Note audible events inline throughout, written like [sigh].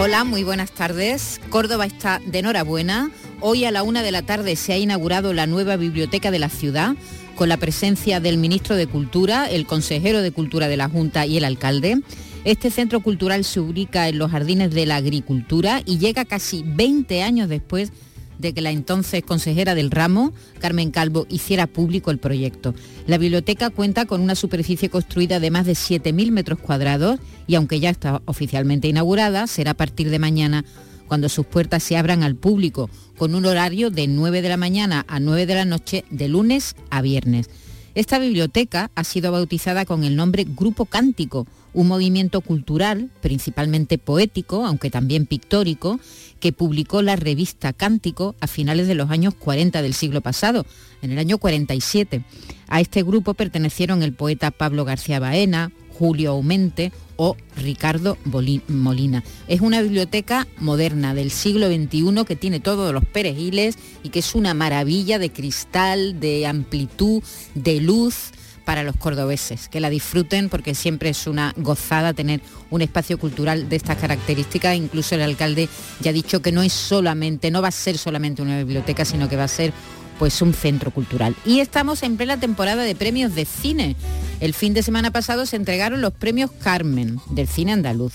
Hola, muy buenas tardes. Córdoba está de enhorabuena. Hoy a la una de la tarde se ha inaugurado la nueva biblioteca de la ciudad con la presencia del ministro de Cultura, el consejero de Cultura de la Junta y el alcalde. Este centro cultural se ubica en los jardines de la agricultura y llega casi 20 años después de que la entonces consejera del ramo, Carmen Calvo, hiciera público el proyecto. La biblioteca cuenta con una superficie construida de más de 7.000 metros cuadrados y aunque ya está oficialmente inaugurada, será a partir de mañana cuando sus puertas se abran al público, con un horario de 9 de la mañana a 9 de la noche, de lunes a viernes. Esta biblioteca ha sido bautizada con el nombre Grupo Cántico, un movimiento cultural, principalmente poético, aunque también pictórico, que publicó la revista Cántico a finales de los años 40 del siglo pasado, en el año 47. A este grupo pertenecieron el poeta Pablo García Baena, Julio Aumente o Ricardo Molina. Es una biblioteca moderna del siglo XXI que tiene todos los perejiles y que es una maravilla de cristal, de amplitud, de luz para los cordobeses, que la disfruten porque siempre es una gozada tener un espacio cultural de estas características. Incluso el alcalde ya ha dicho que no es solamente, no va a ser solamente una biblioteca, sino que va a ser pues un centro cultural. Y estamos en plena temporada de premios de cine. El fin de semana pasado se entregaron los premios Carmen del cine andaluz.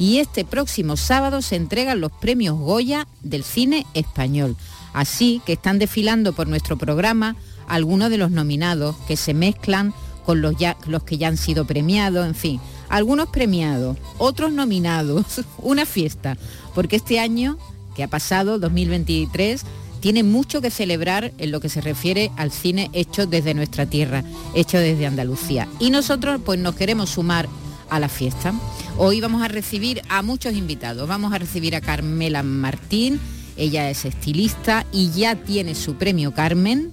Y este próximo sábado se entregan los premios Goya del cine español. Así que están desfilando por nuestro programa algunos de los nominados que se mezclan con los, ya, los que ya han sido premiados, en fin, algunos premiados, otros nominados, [laughs] una fiesta, porque este año que ha pasado, 2023, tiene mucho que celebrar en lo que se refiere al cine hecho desde nuestra tierra, hecho desde Andalucía. Y nosotros pues nos queremos sumar a la fiesta. Hoy vamos a recibir a muchos invitados. Vamos a recibir a Carmela Martín, ella es estilista y ya tiene su premio Carmen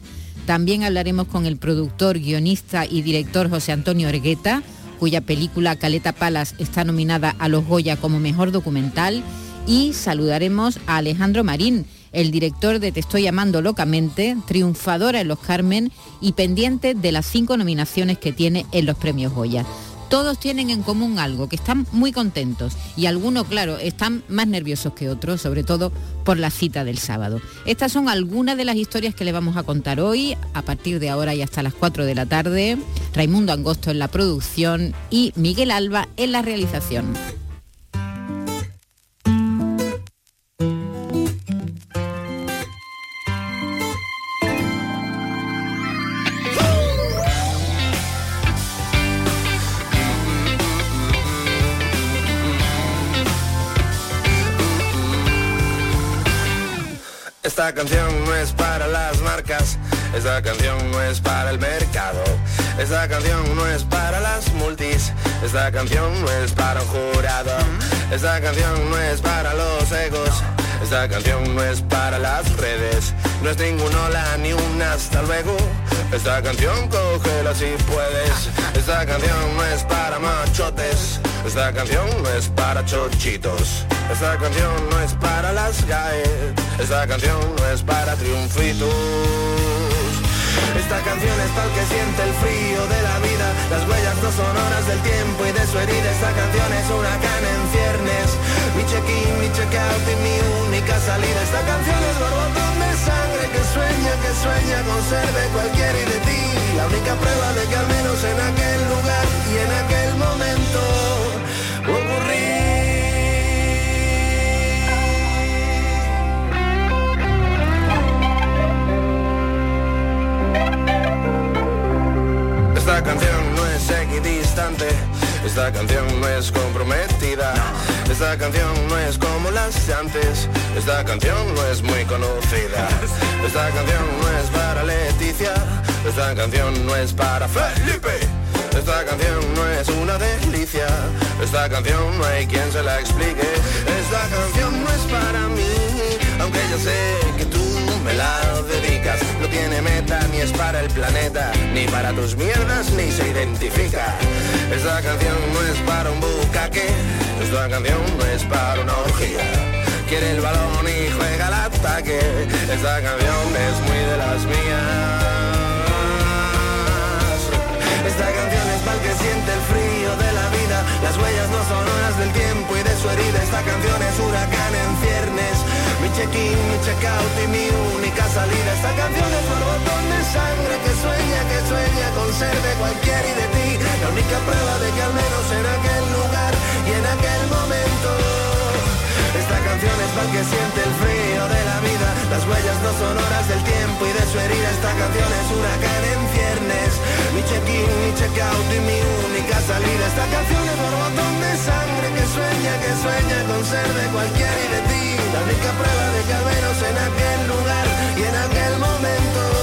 también hablaremos con el productor, guionista y director José Antonio Orgueta, cuya película Caleta Palas está nominada a los Goya como mejor documental. Y saludaremos a Alejandro Marín, el director de Te estoy llamando locamente, triunfadora en los Carmen y pendiente de las cinco nominaciones que tiene en los premios Goya todos tienen en común algo, que están muy contentos y algunos, claro, están más nerviosos que otros, sobre todo por la cita del sábado. Estas son algunas de las historias que le vamos a contar hoy, a partir de ahora y hasta las 4 de la tarde. Raimundo Angosto en la producción y Miguel Alba en la realización. Esta canción no es para las marcas, esta canción no es para el mercado, esta canción no es para las multis, esta canción no es para un jurado, esta canción no es para los egos. Esta canción no es para las redes, no es ningún hola ni un hasta luego. Esta canción cógela si puedes. Esta canción no es para machotes, esta canción no es para chochitos. Esta canción no es para las GAE, esta canción no es para triunfitos. Esta canción es para el que siente el frío de la vida, las huellas no son horas del tiempo y de su herida. Esta canción es una cana en ciernes, mi check-in, mi check-out y mi única salida. Esta canción es borbotón de sangre que sueña, que sueña con ser de cualquiera y de ti. La única prueba de que al menos en aquel lugar y en aquel momento Esta canción no es equidistante, esta canción no es comprometida, esta canción no es como las de antes, esta canción no es muy conocida, esta canción no es para Leticia, esta canción no es para Felipe, esta canción no es una delicia, Esta canción no hay quien se la explique. Esta canción no es para mí, aunque ya sé que tú me la dedicas. No tiene meta ni es para el planeta, ni para tus mierdas ni se identifica. Esta canción no es para un bucaque, esta canción no es para una orgía. Quiere el balón y juega al ataque. Esta canción es muy de las mías. Esta canción es para el que siente el frío de la vida. Las huellas no son horas del tiempo y de su herida. Esta canción es huracán en ciernes. Mi check-in, mi check-out y mi. Esta canción es un botón de sangre que sueña, que sueña con ser de cualquier y de ti. La única prueba de que al menos en aquel lugar y en aquel momento. Esta canción es para que siente el frío huellas no son horas del tiempo y de su herida. Esta canción es huracán en ciernes. Mi check-in, mi check-out y mi única salida. Esta canción es borbotón de sangre que sueña, que sueña con de cualquiera y de ti. La única prueba de que al en aquel lugar y en aquel momento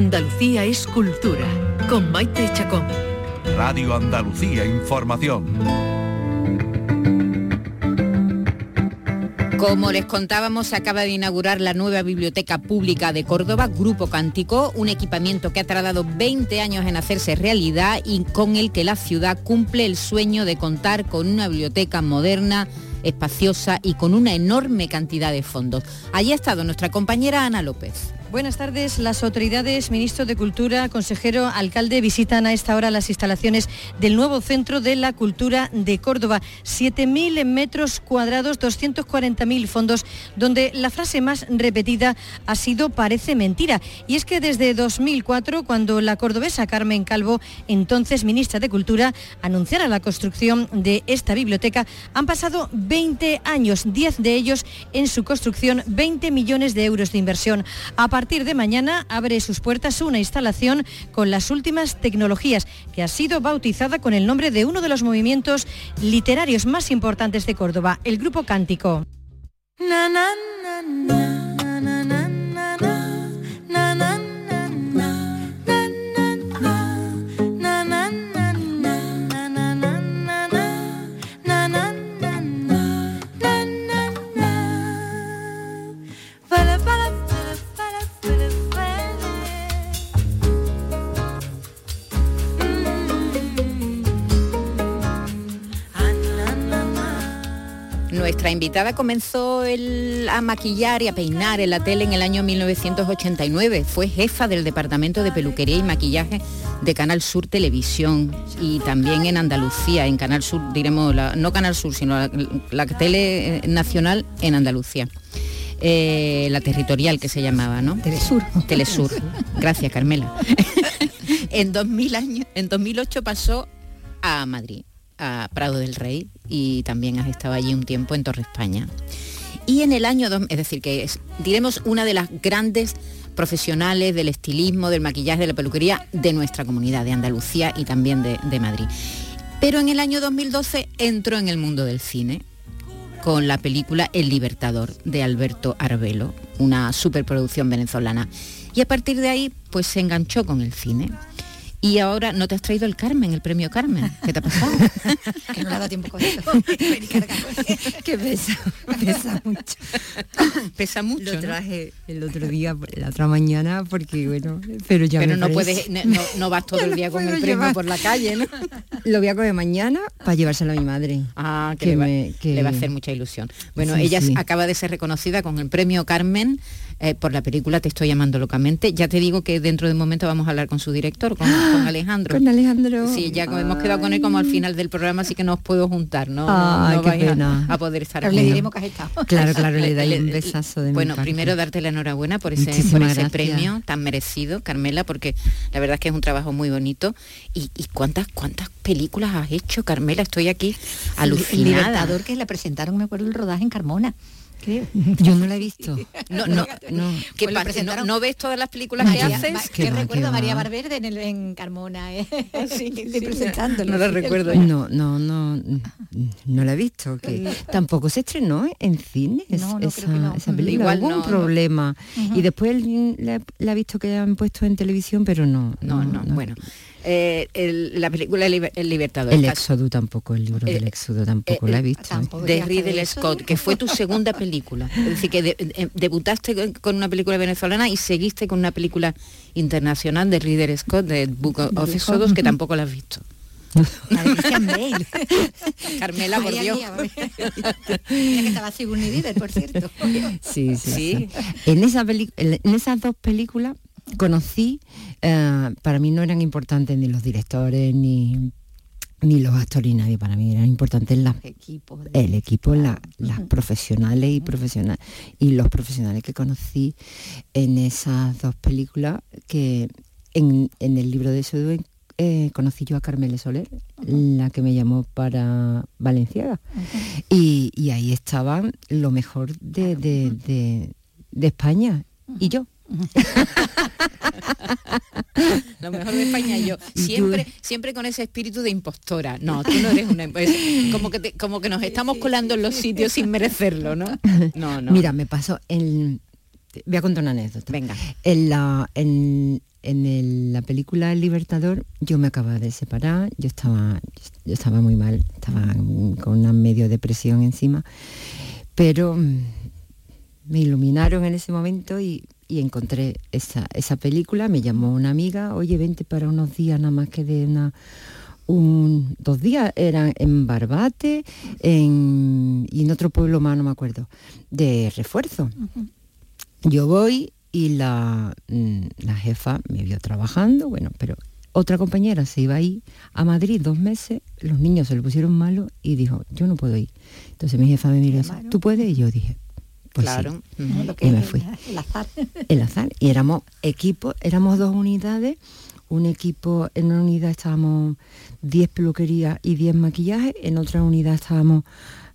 Andalucía es cultura, con Maite Chacón. Radio Andalucía Información. Como les contábamos, se acaba de inaugurar la nueva Biblioteca Pública de Córdoba, Grupo Cántico, un equipamiento que ha tardado 20 años en hacerse realidad y con el que la ciudad cumple el sueño de contar con una biblioteca moderna, espaciosa y con una enorme cantidad de fondos. Allí ha estado nuestra compañera Ana López. Buenas tardes. Las autoridades, ministro de Cultura, consejero, alcalde, visitan a esta hora las instalaciones del nuevo Centro de la Cultura de Córdoba. 7.000 metros cuadrados, 240.000 fondos, donde la frase más repetida ha sido parece mentira. Y es que desde 2004, cuando la cordobesa Carmen Calvo, entonces ministra de Cultura, anunciara la construcción de esta biblioteca, han pasado 20 años, 10 de ellos en su construcción, 20 millones de euros de inversión. Partir de mañana abre sus puertas una instalación con las últimas tecnologías que ha sido bautizada con el nombre de uno de los movimientos literarios más importantes de Córdoba, el Grupo Cántico. Nuestra invitada comenzó el- a maquillar y a peinar en la tele en el año 1989. Fue jefa del Departamento de Peluquería y Maquillaje de Canal Sur Televisión y también en Andalucía, en Canal Sur, diremos, la- no Canal Sur, sino la, la tele eh, nacional en Andalucía. Eh, la territorial que se llamaba, ¿no? Telesur. Telesur. Gracias, Carmela. [laughs] en 2000 años, en 2008 pasó a Madrid, a Prado del Rey y también has estado allí un tiempo en Torre España. Y en el año, es decir, que es, diremos, una de las grandes profesionales del estilismo, del maquillaje, de la peluquería de nuestra comunidad, de Andalucía y también de, de Madrid. Pero en el año 2012 entró en el mundo del cine con la película El Libertador de Alberto Arbelo, una superproducción venezolana. Y a partir de ahí, pues se enganchó con el cine. Y ahora no te has traído el Carmen, el premio Carmen. ¿Qué te ha pasado? [laughs] que no le ha dado tiempo con esto. [laughs] [laughs] que pesa, pesa mucho. pesa mucho. Lo ¿no? traje el otro día, la otra mañana, porque bueno, pero ya Pero me no parece- puedes, no, no vas todo el día con el premio llevar. por la calle, ¿no? Lo voy a comer mañana para llevárselo a mi madre. Ah, que, Que le, va, me- que- le va a hacer mucha ilusión. Bueno, Sí, ella sí. acaba de ser reconocida con el premio Carmen eh, por la película Te estoy llamando locamente. Ya te digo que dentro de un momento vamos a hablar con su director, con, con Alejandro. Con Alejandro. Sí, ya hemos quedado con él como al final del programa, así que no os puedo juntar, ¿no? No- Ay, no vais a- poder estar Pero le diremos que has estado. Claro, claro, le dais un besazo de mi Bueno, parte. primero darte la enhorabuena por ese, por premio tan merecido, Carmela, porque la verdad es que es un trabajo muy bonito. ¿Y, y cuántas cuántas películas has hecho, Carmela? Estoy aquí El alucinada. Libertador que la presentaron, me acuerdo, el rodaje en Carmona. Yo no la he visto. [laughs] No, no, no. ¿Qué Pues presentaron- ¿No, no ves todas las películas que haces? Ma- que va, recuerdo a María va. Valverde en, el, en Carmona, ¿eh? sí, [laughs] de presentándolo. no la sí. recuerdo. No, no, no, no la he visto. Que tampoco se estrenó en cine es- No, no, esa, creo que no. esa Ujú. película. Igual un no. problema. Y después la, la he visto que han puesto en televisión, pero no. No, no, bueno. Eh, el- la película El, Liber- El Libertador. El Éxodo tampoco, el libro Eh, del Éxodo tampoco eh, la he eh, visto. tampoco. de Ridley. Scott, que fue tu segunda película. [laughs] Es decir, que de- debutaste con- una película venezolana y seguiste con una película internacional de Ridley Scott, de Book of Exodus, que tampoco la has visto. [laughs] [laughs] Carmela, por Dios. que estaba Sigourney Weaver, por cierto. Sí, sí, esa en esas dos películas conocí, eh, para mí no eran importantes ni los directores, ni, ni los actores, ni nadie. Para mí eran importantes las Equipo. de- el equipo, la- las profesionales y profesionales y los profesionales que conocí en esas dos películas que en, en el libro de Sodu eh, conocí yo a Carmele Soler, la que me llamó para Valenciaga. y, y ahí estaban lo mejor de, de- de- de España y yo. Lo mejor de España y yo. Siempre, siempre con ese espíritu de impostora. No, tú no eres una es como que te- como que nos estamos colando en los sitios sin merecerlo, ¿no? [laughs] No, no. Mira, me pasó en... Voy a contar una anécdota. Venga. En la, en, en el- la película El Libertador yo me acababa de separar, yo estaba, yo estaba muy mal, estaba con una medio depresión encima, pero mm, me iluminaron en ese momento y, y encontré esa, esa película, me llamó una amiga, oye, vente para unos días nada más que de una... Un, dos días eran en Barbate en, y en otro pueblo más, no me acuerdo, de refuerzo. Yo voy y la, mm, la jefa me vio trabajando, bueno, pero otra compañera se iba ahí a Madrid dos meses, los niños se le pusieron malos y dijo, yo no puedo ir. Entonces mi jefa me miró. ¿tú puedes? Y yo dije, pues claro. sí. Lo que Y me fui. El azar. [laughs] el azar. Y éramos equipos, éramos dos unidades, un equipo, en una unidad estábamos 10 peluquerías y 10 maquillajes, en otra unidad estábamos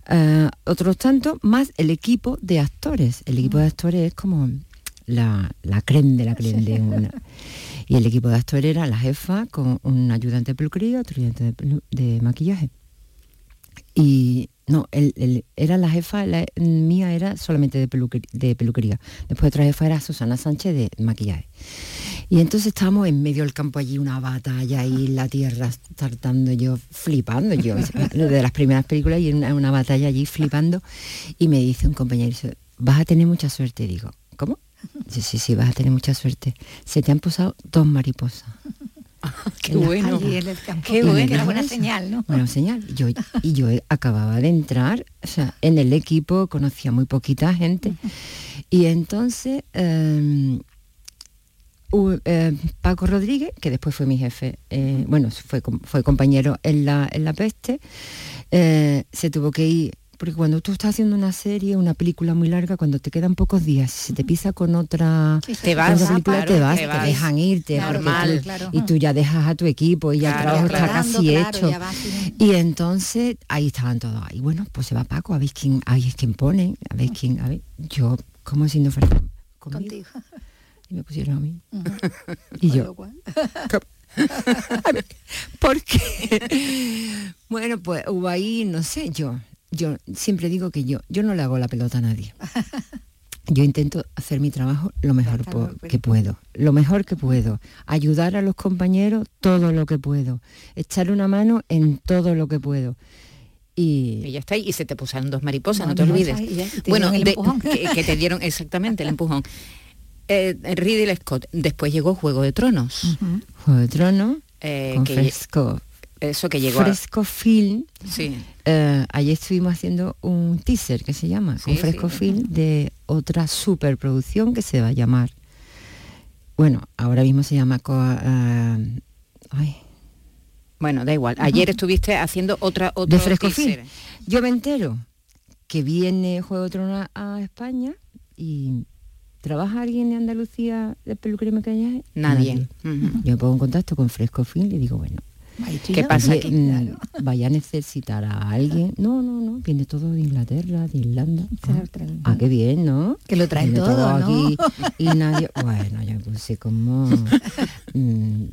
eh, otros tantos, más el equipo de actores. El equipo de actores es como la, la creme de la creme de una. Y el equipo de actores era la jefa con un ayudante de peluquería, otro ayudante de, de maquillaje. Y no, el- era la jefa, la mía era solamente de, peluquer- de peluquería. Después otra jefa era Susana Sánchez de maquillaje. Y entonces estábamos en medio del campo allí, una batalla ahí, la tierra tartando yo, flipando yo, [laughs] de las primeras películas y una, una batalla allí flipando. Y me dice un compañero, vas a tener mucha suerte. Y digo, ¿cómo? Dice, sí, sí, vas a tener mucha suerte. Se te han posado dos mariposas. [laughs] Qué En bueno. El campo. Qué que bueno. era buena señal, ¿no? Buena señal. Yo, y yo acababa de entrar, o sea, en el equipo conocía muy poquita gente. Y entonces eh, u- eh, Paco Rodríguez, que después fue mi jefe, eh, bueno, fue, fue compañero en la, en la peste, eh, se tuvo que ir. Porque cuando tú estás haciendo una serie, una película muy larga, cuando te quedan pocos días, si se te pisa con otra, Te vas, con otra sí, película, claro, te vas, te te, vas. dejan irte. Normal, tú- claro. Y tú ya dejas a tu equipo y ya el Claro, trabajo está casi Claro, hecho. Y entonces ahí estaban todos ahí. Bueno, pues se va Paco, a ver quién, ahí es quien pone, a ver quién, a ver. Yo, como si no fuera conmigo. Contigo. Y me pusieron a mí. [laughs] Y yo, [laughs] ¿por qué? [laughs] bueno, pues hubo ahí, no sé, yo, yo siempre digo que yo, yo no le hago la pelota a nadie. [laughs] Yo intento hacer mi trabajo lo mejor pues. que puedo, lo mejor que puedo, ayudar a los compañeros todo lo que puedo, echarle una mano en todo lo que puedo. Y Y ya está, y se te pusieron dos mariposas, no, No, te olvides. ya, te bueno, de- que, que te dieron exactamente el empujón. [laughs] Eh, Ridley Scott, después llegó Juego de Tronos. Juego de Tronos, eh, con que Fresco, eso que llegó a- Fresco Film, sí, Eh, ayer estuvimos haciendo un teaser que se llama, Sí, con Fresco sí. Film, de otra superproducción que se va a llamar, bueno, ahora mismo se llama, eh, ay, bueno, da igual. Ayer estuviste haciendo otra otro de Fresco teaser. Film. Yo me entero que viene Juego de Tronos a, a España y ¿trabaja alguien de Andalucía de peluquería y maquillaje? Nadie. Yo me pongo en contacto con Fresco Film y digo, bueno, ¿Qué pasa Oye, aquí? mm, Vaya a necesitar a alguien. No, no, no, viene todo de Inglaterra, de Irlanda. Ah, ah, qué bien, ¿no? Que lo traen todo, ¿no? aquí y nadie. Bueno, yo puse como. [laughs] mm,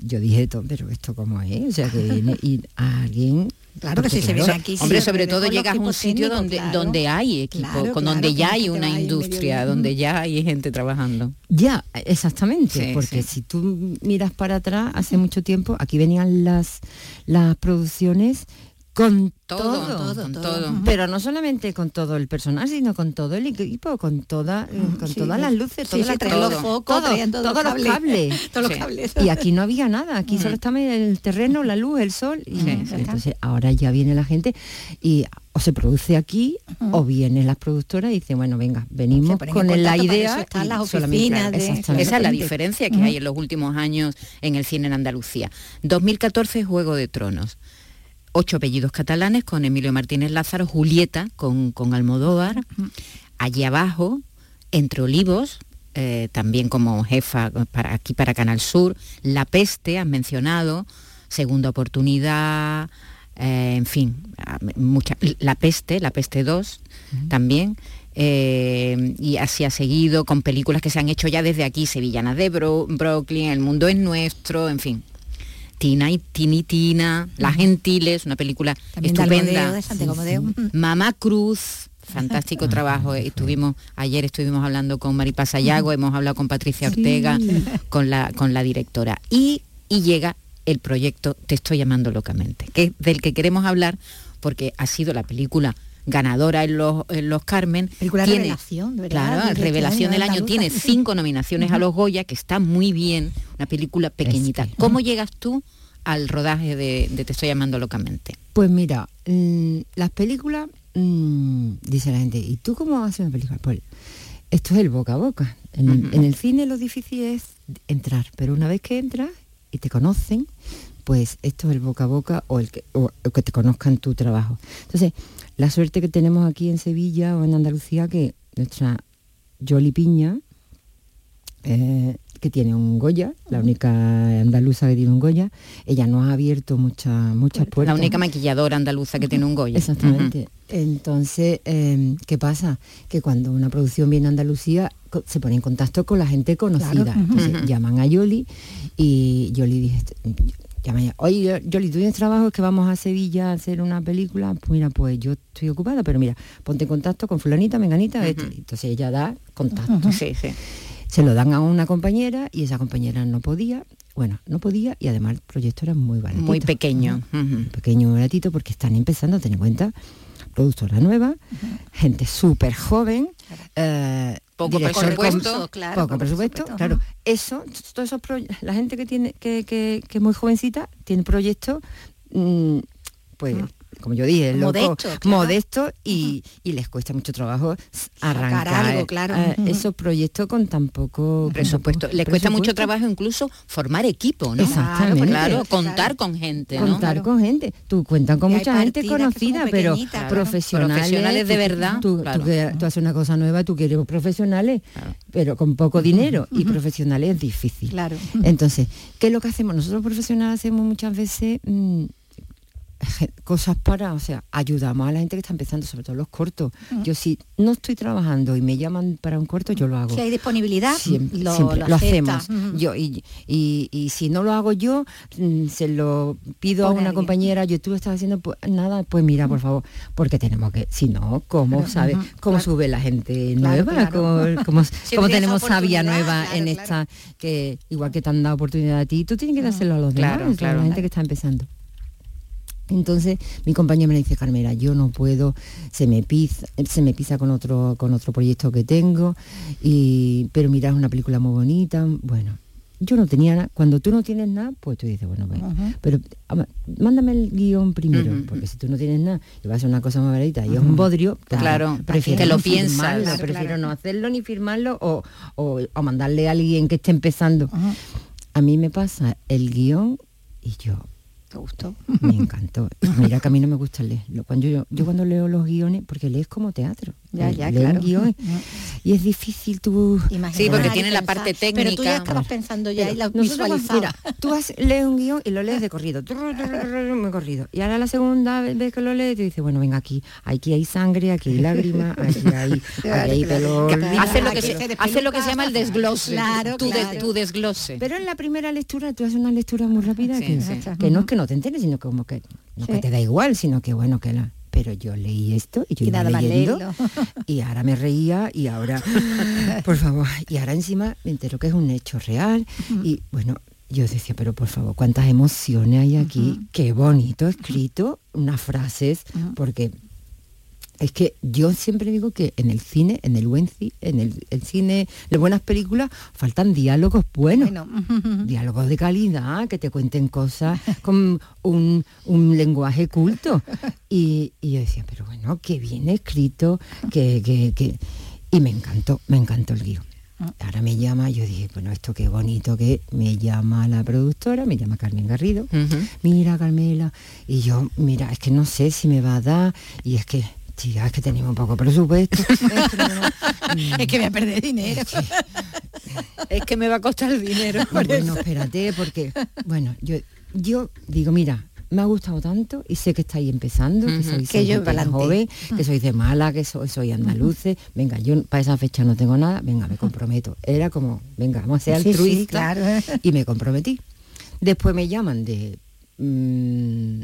yo dije todo, pero esto cómo es, o sea que viene y alguien. Claro que si se viene aquí, sí, Hombre, sobre todo llegas a un sitio donde, donde hay equipo, Claro, con claro, donde ya hay una industria, donde ya hay gente trabajando. Ya, exactamente, Sí, porque sí. si tú miras para atrás, hace mucho tiempo, aquí venían las, las producciones con Todo, todo, con todo. pero no solamente con todo el personal, sino con todo el equipo, con toda, eh, con Sí, todas las luces, Sí, todas sí, las los todo, focos, todos los cables. cables. [laughs] Todos los Sí. cables. Y aquí no había nada, aquí solo estaba el terreno, la luz, el sol. Y Sí, sí. entonces ahora ya viene la gente y o se produce aquí o vienen las productoras y dicen, bueno, venga, venimos con la idea. están las oficinas de-. Esa es la diferencia que hay en los últimos años en el cine en Andalucía. 2014 Juego de Tronos. Ocho apellidos catalanes con Emilio Martínez Lázaro, Julieta con, con Almodóvar. Allí abajo, Entre Olivos, eh, también como jefa para, aquí para Canal Sur. La Peste, has mencionado. Segunda oportunidad. eh, en fin, mucha, La Peste, La Peste 2 también. eh, y así ha seguido con películas que se han hecho ya desde aquí, Sevillanas de Bro- Brooklyn, El Mundo es Nuestro, en fin. Tina y Tini Tina, Las Gentiles, una película También estupenda. De. Mamá Cruz, fantástico [laughs] trabajo. eh, Estuvimos, ayer estuvimos hablando con Maripaz Sayago, hemos hablado con Patricia Ortega, con la, con la directora. Y, y llega el proyecto Te estoy llamando locamente, que es del que queremos hablar porque ha sido la película ganadora en los, en los Carmen. Película revelación, verdad, Claro, de este revelación del año. Tiene cinco nominaciones a los Goya, que está muy bien, una película pequeñita. que- ¿Cómo llegas tú al rodaje de, de Te estoy llamando locamente? Pues mira, mm, las películas, mm, dice la gente, ¿y tú cómo haces una película? Pues esto es el boca a boca. En, el cine lo difícil es entrar, pero una vez que entras y te conocen, pues esto es el boca a boca o el que, o- o que te conozcan tu trabajo. Entonces, la suerte que tenemos aquí en Sevilla o en Andalucía, que nuestra Yoli Piña, eh, que tiene un Goya, la única andaluza que tiene un Goya, ella nos ha abierto muchas muchas puertas. La única maquilladora andaluza que tiene un Goya. Exactamente. Entonces, eh, ¿qué pasa? Que cuando una producción viene a Andalucía, se pone en contacto con la gente conocida. Claro. Entonces, llaman a Yoli y Yoli dice, llama oye, Yoli, ¿tú tienes trabajo? Es que vamos a Sevilla a hacer una película. Pues mira, pues yo estoy ocupada, pero mira, ponte en contacto con fulanita, menganita. este". Entonces ella da contacto. Sí, sí. Se lo dan a una compañera y esa compañera no podía, bueno, no podía y además el proyecto era muy baratito. Muy pequeño. Pequeño, muy baratito, porque están empezando, ten en cuenta, productora nueva, gente súper joven, eh, Poco director presupuesto, con- claro, poco poco presupuesto, presupuesto, claro. Eso, todos esos la gente que tiene, que, que, que es muy jovencita, tiene proyectos, mm, pues, como yo dije, loco, Modesto, claro. modesto y, y les cuesta mucho trabajo arrancar algo, claro. eh, esos proyectos con tan poco con Presupuesto. tan poco Le cuesta mucho trabajo incluso formar equipo, ¿no? Exactamente. Claro, contar con gente, ¿no? contar con gente. Tú cuentas con mucha gente conocida, pero claro. profesionales. Profesionales de verdad, Tú, tú haces una cosa nueva, tú quieres profesionales, pero con poco dinero. Y profesionales es difícil. Claro. Entonces, ¿qué es lo que hacemos? Nosotros profesionales hacemos muchas veces mm, cosas para, o sea, ayudamos a la gente que está empezando, sobre todo los cortos. Yo si no estoy trabajando y me llaman para un corto, yo lo hago. Si hay disponibilidad, Siempre, lo, siempre lo lo acepta. hacemos. Yo y, y- y si no lo hago yo, mm, se lo pido a una alguien. compañera. Yo tú estás haciendo pues, nada, pues mira, por favor, porque tenemos que, si no, cómo sabes cómo claro. sube la gente Claro, nueva, claro. cómo, [laughs] cómo- tenemos sabia nueva en esta que igual que te han dado oportunidad a ti, tú tienes que dárselo a los demás, a claro. la gente que está empezando. Entonces mi compañera me dice, Carmela, yo no puedo, se me pisa, se me pisa con otro, con otro proyecto que tengo, y, pero mira, es una película muy bonita. Bueno, yo no tenía nada. Cuando tú no tienes nada, pues tú dices, bueno, Ujú. pero ama, mándame el guion primero, porque si tú no tienes nada y vas a hacer una cosa muy bonita y es un bodrio, pues, Claro, prefiero que lo no piensas. firmarlo, Claro, prefiero claro. no hacerlo ni firmarlo o, o, o mandarle a alguien que esté empezando. A mí me pasa el guion y yo, ¿Te gustó? [laughs] me encantó. Mira que a mí no me gusta leer. Cuando yo, yo cuando leo los guiones, porque lees como teatro. Ya, Eh, ya, claro. guion Ujú. [laughs] y es difícil tú... Sí, porque tiene la parte técnica. Pero tú ya estabas pensando ya y la visualizabas. mira, tú has, lees un guion y lo lees de corrido, muy corrido. Y ahora la segunda vez que lo lees, te dices, bueno, venga, aquí, aquí hay sangre, aquí hay lágrimas, [laughs] aquí hay, aquí hay. Hace lo que se, se hace despeluca, lo que se llama el desglose. Claro, tu, de- claro. tu desglose. Pero en la primera lectura tú haces una lectura muy rápida Sí, que, sí. que no es que no te enteres, sino como que, no que te da igual, sino que bueno, que la... Pero yo leí esto y yo Y iba nada leyendo y ahora me reía y ahora, por favor, y ahora encima me entero que es un hecho real y bueno, yo decía, pero por favor, cuántas emociones hay aquí, qué bonito escrito, unas frases, porque es que yo siempre digo que en el cine, en el buen cine, en el, el cine, de buenas películas, faltan diálogos buenos. Bueno, [laughs] Diálogos de calidad, que te cuenten cosas con un, un lenguaje culto. [laughs] Y, y yo decía, pero bueno, qué bien escrito, que, que, que... Y me encantó, me encantó el guion. Ahora me llama, yo dije, bueno, esto qué bonito que me llama la productora, me llama Carmen Garrido, mira Carmela, y yo, mira, es que no sé si me va a dar, y es que, tía, es que tenemos un poco presupuesto. [laughs] es que no- es que voy a perder dinero. Es que me va a costar el dinero. bueno, espérate, porque, bueno, yo, yo digo, mira, me ha gustado tanto y sé que estáis empezando, que sois Que yo joven, que sois de mala, que soy, soy andaluces, venga, yo para esa fecha no tengo nada, venga, me comprometo. Era como, venga, vamos a ser Sí, sí, altruistas claro. y me comprometí. Después me llaman de mm,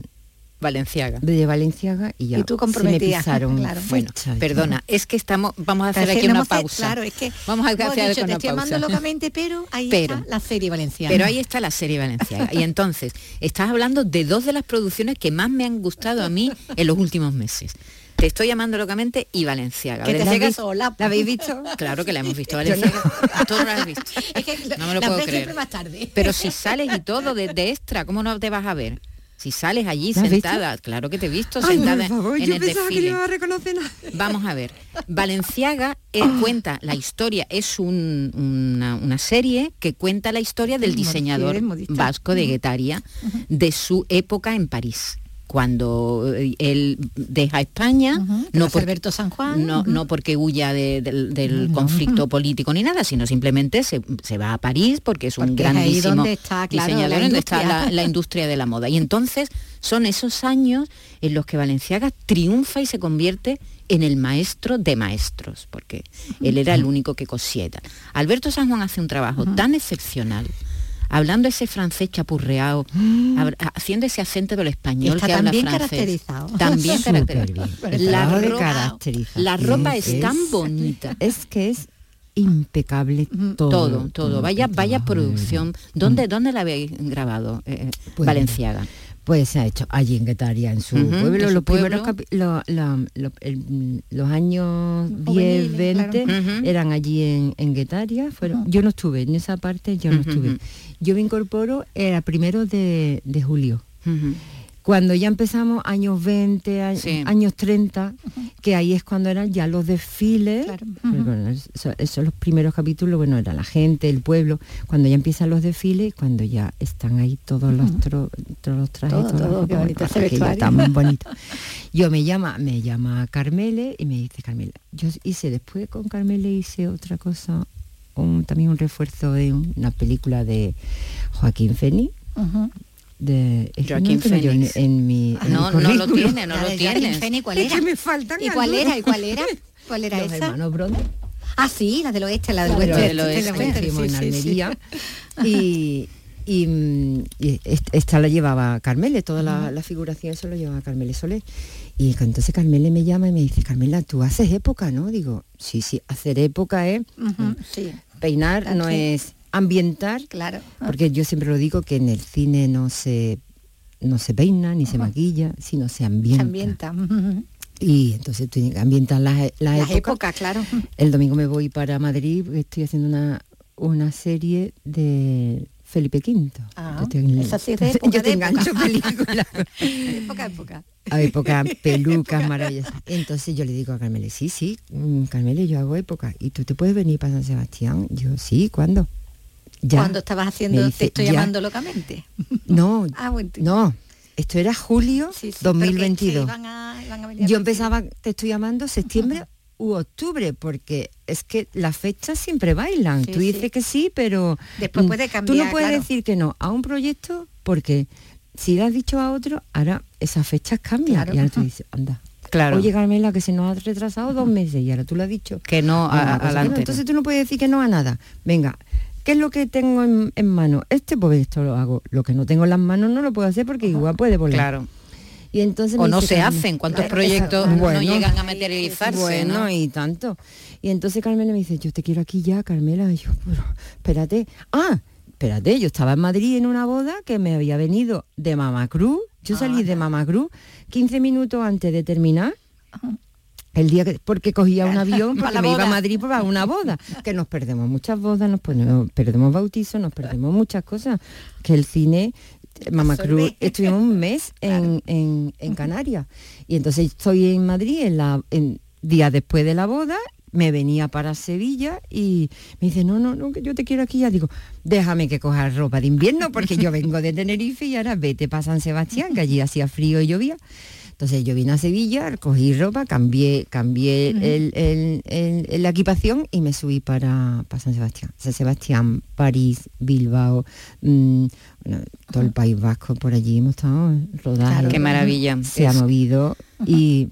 Valenciaga. de Valenciaga y ya Y tú se me pisaron [laughs] claro. Bueno, perdona, es que estamos, vamos a hacer aquí una pausa. Claro, es que vamos a hacer dicho, una te estoy pausa. locamente, pero ahí Pero- está la serie valenciana. Pero ahí está la serie Valenciaga. Y entonces, estás hablando de dos de las producciones que más me han gustado a mí en los últimos meses. Te estoy llamando locamente y Valenciaga. que te hagas sola. ¿La habéis visto? Claro que la hemos visto, Valenciaga. Tú no la has visto. [laughs] Es que No me lo la puedo creer. más tarde. Pero si sales y todo de, de extra, ¿cómo no te vas a ver? Si sales allí sentada, claro que te he visto Ay, sentada por favor, en yo el pensaba que no desfile. iba a reconocer nada. Vamos a ver. [laughs] Valenciaga eh, cuenta la historia, es un- una, una serie que cuenta la historia del diseñador vasco de Guetaria, de su época en París. Cuando eh, él deja España, no porque, Alberto San Juan, no, no porque huya de- del, del conflicto político ni nada, sino simplemente se, se va a París porque es un Porque es ahí grandísimo donde está, claro, diseñador, la donde está la, la industria de la moda. Y entonces son esos años en los que Valenciaga triunfa y se convierte en el maestro de maestros, porque él era el único que tal. Alberto San Juan hace un trabajo tan excepcional, hablando ese francés chapurreado, hab- haciendo ese acento del español está que tan habla francés. caracterizado. También [laughs] caracterizado. La, trabajo de ro- caracterización la ropa es, es- tan bonita. Es que es impecable todo. Todo, todo. Vaya, vaya producción. ¿Dónde, ¿Dónde la habéis grabado, eh, Pues, Valenciaga? Pues se ha hecho allí en Guetaria, en su Ujú, pueblo. en su los primeros pueblo. capi- lo- la- lo- el- los años 10, Juveniles, 20 claro. Ujú. eran allí en, en Guetaria. Fueron, Yo no estuve en esa parte, yo no estuve. Yo me incorporo era primero de, de julio. Cuando ya empezamos años 20, a- Sí. años 30, que ahí es cuando eran ya los desfiles, Claro. porque, bueno, eso- esos son los primeros capítulos, bueno, era la gente, el pueblo, cuando ya empiezan los desfiles, cuando ya están ahí todos los, tro- todos los trajes, Todo, todo, qué ropas, bonito tan [laughs] bonito. Yo me llama, me llama Carmele y me dice, Carmela, yo hice después con Carmele hice otra cosa, un- también un refuerzo de una película de Joaquín Feni. De es que Joaquín no en, mi, en No, mi no lo tiene, no lo. Fénix, ¿cuál Es era? que me faltan ¿Y cuál algunos. era? ¿Y cuál era? ¿Cuál era Los esa? hermanos Brothers. Ah, sí, la del oeste, la del La oeste. del oeste. en sí, sí. Almería. [laughs] Y, y, mm, y esta la llevaba Carmele, toda la, la figuración eso lo llevaba Carmele Soler. Y entonces Carmele me llama y me dice, Carmela, tú haces época, ¿no? Digo, sí, sí, hacer época es Sí, peinar, no es ambientar, claro. porque yo siempre lo digo que en el cine no se no se peina ni se maquilla, sino se Se ambienta. ambienta. ujú. Y entonces tú ambientar las, las Las épocas. épocas, claro. El domingo me voy para Madrid porque estoy haciendo una, una serie de Felipe V. Ah, Yo esa sí es de [laughs] época, Yo te de engancho época. películas. [laughs] época, época. A [laughs] época, pelucas maravillosas. Entonces yo le digo a Carmele, sí, sí, mm, Carmele, yo hago época. ¿Y tú te puedes venir para San Sebastián? Yo, sí, ¿cuándo? Ya. Cuando estabas haciendo, te estoy ya. llamando locamente. [laughs] No, [laughs] Ah, bueno. no. Esto era julio Sí, sí, pero que- que 2022. iban a- iban a venir a Yo empezaba, te estoy llamando, septiembre u octubre, porque es que las fechas siempre bailan. Sí, tú dices que sí, pero Después mm, puede Tú cambiar, no puedes claro. decir que no a un proyecto porque si le has dicho a otro, ahora esas fechas cambian. Claro. Y ahora tú dices, anda. Claro. Oye, Carmela, que se nos ha retrasado dos meses y ahora tú lo has dicho. Que no, Venga, a- adelante. bueno, entonces tú no puedes decir que no a nada. Venga, ¿qué es lo que tengo en, en mano? Este, pues esto lo hago. Lo que no tengo en las manos no lo puedo hacer porque igual puede volar. Claro. Y entonces O no dice se Carmen, hacen, cuántos "Esa- proyectos bueno, no llegan a materializarse, bueno, ¿no? y tanto. Y entonces Carmela me dice, yo te quiero aquí ya, Carmela. Y yo, pero espérate. Ah, espérate, yo estaba en Madrid en una boda que me había venido de Mamacruz. Yo salí de Mamacruz 15 minutos antes de terminar. El día que, porque cogía un avión, [laughs] Para porque me iba a. Madrid para una boda, que nos perdemos muchas bodas, nos ponemos- perdemos bautizos, nos perdemos muchas cosas, que el cine, Mamá Cruz, estuvimos un mes [laughs] en, en- en Canarias, y entonces estoy en Madrid, en la, en, día después de la boda, me venía para Sevilla y me dice, no, no, no, que yo te quiero aquí. Ya digo, déjame que coja ropa de invierno porque yo vengo de Tenerife y ahora vete para San Sebastián, que allí hacía frío y llovía. Entonces yo vine a Sevilla, cogí ropa, cambié, cambié el- el- el- el- la equipación y me subí para, para San Sebastián. San Sebastián, París, Bilbao, mm, bueno, todo el País Vasco, por allí hemos estado rodando. Qué maravilla. Se ha movido y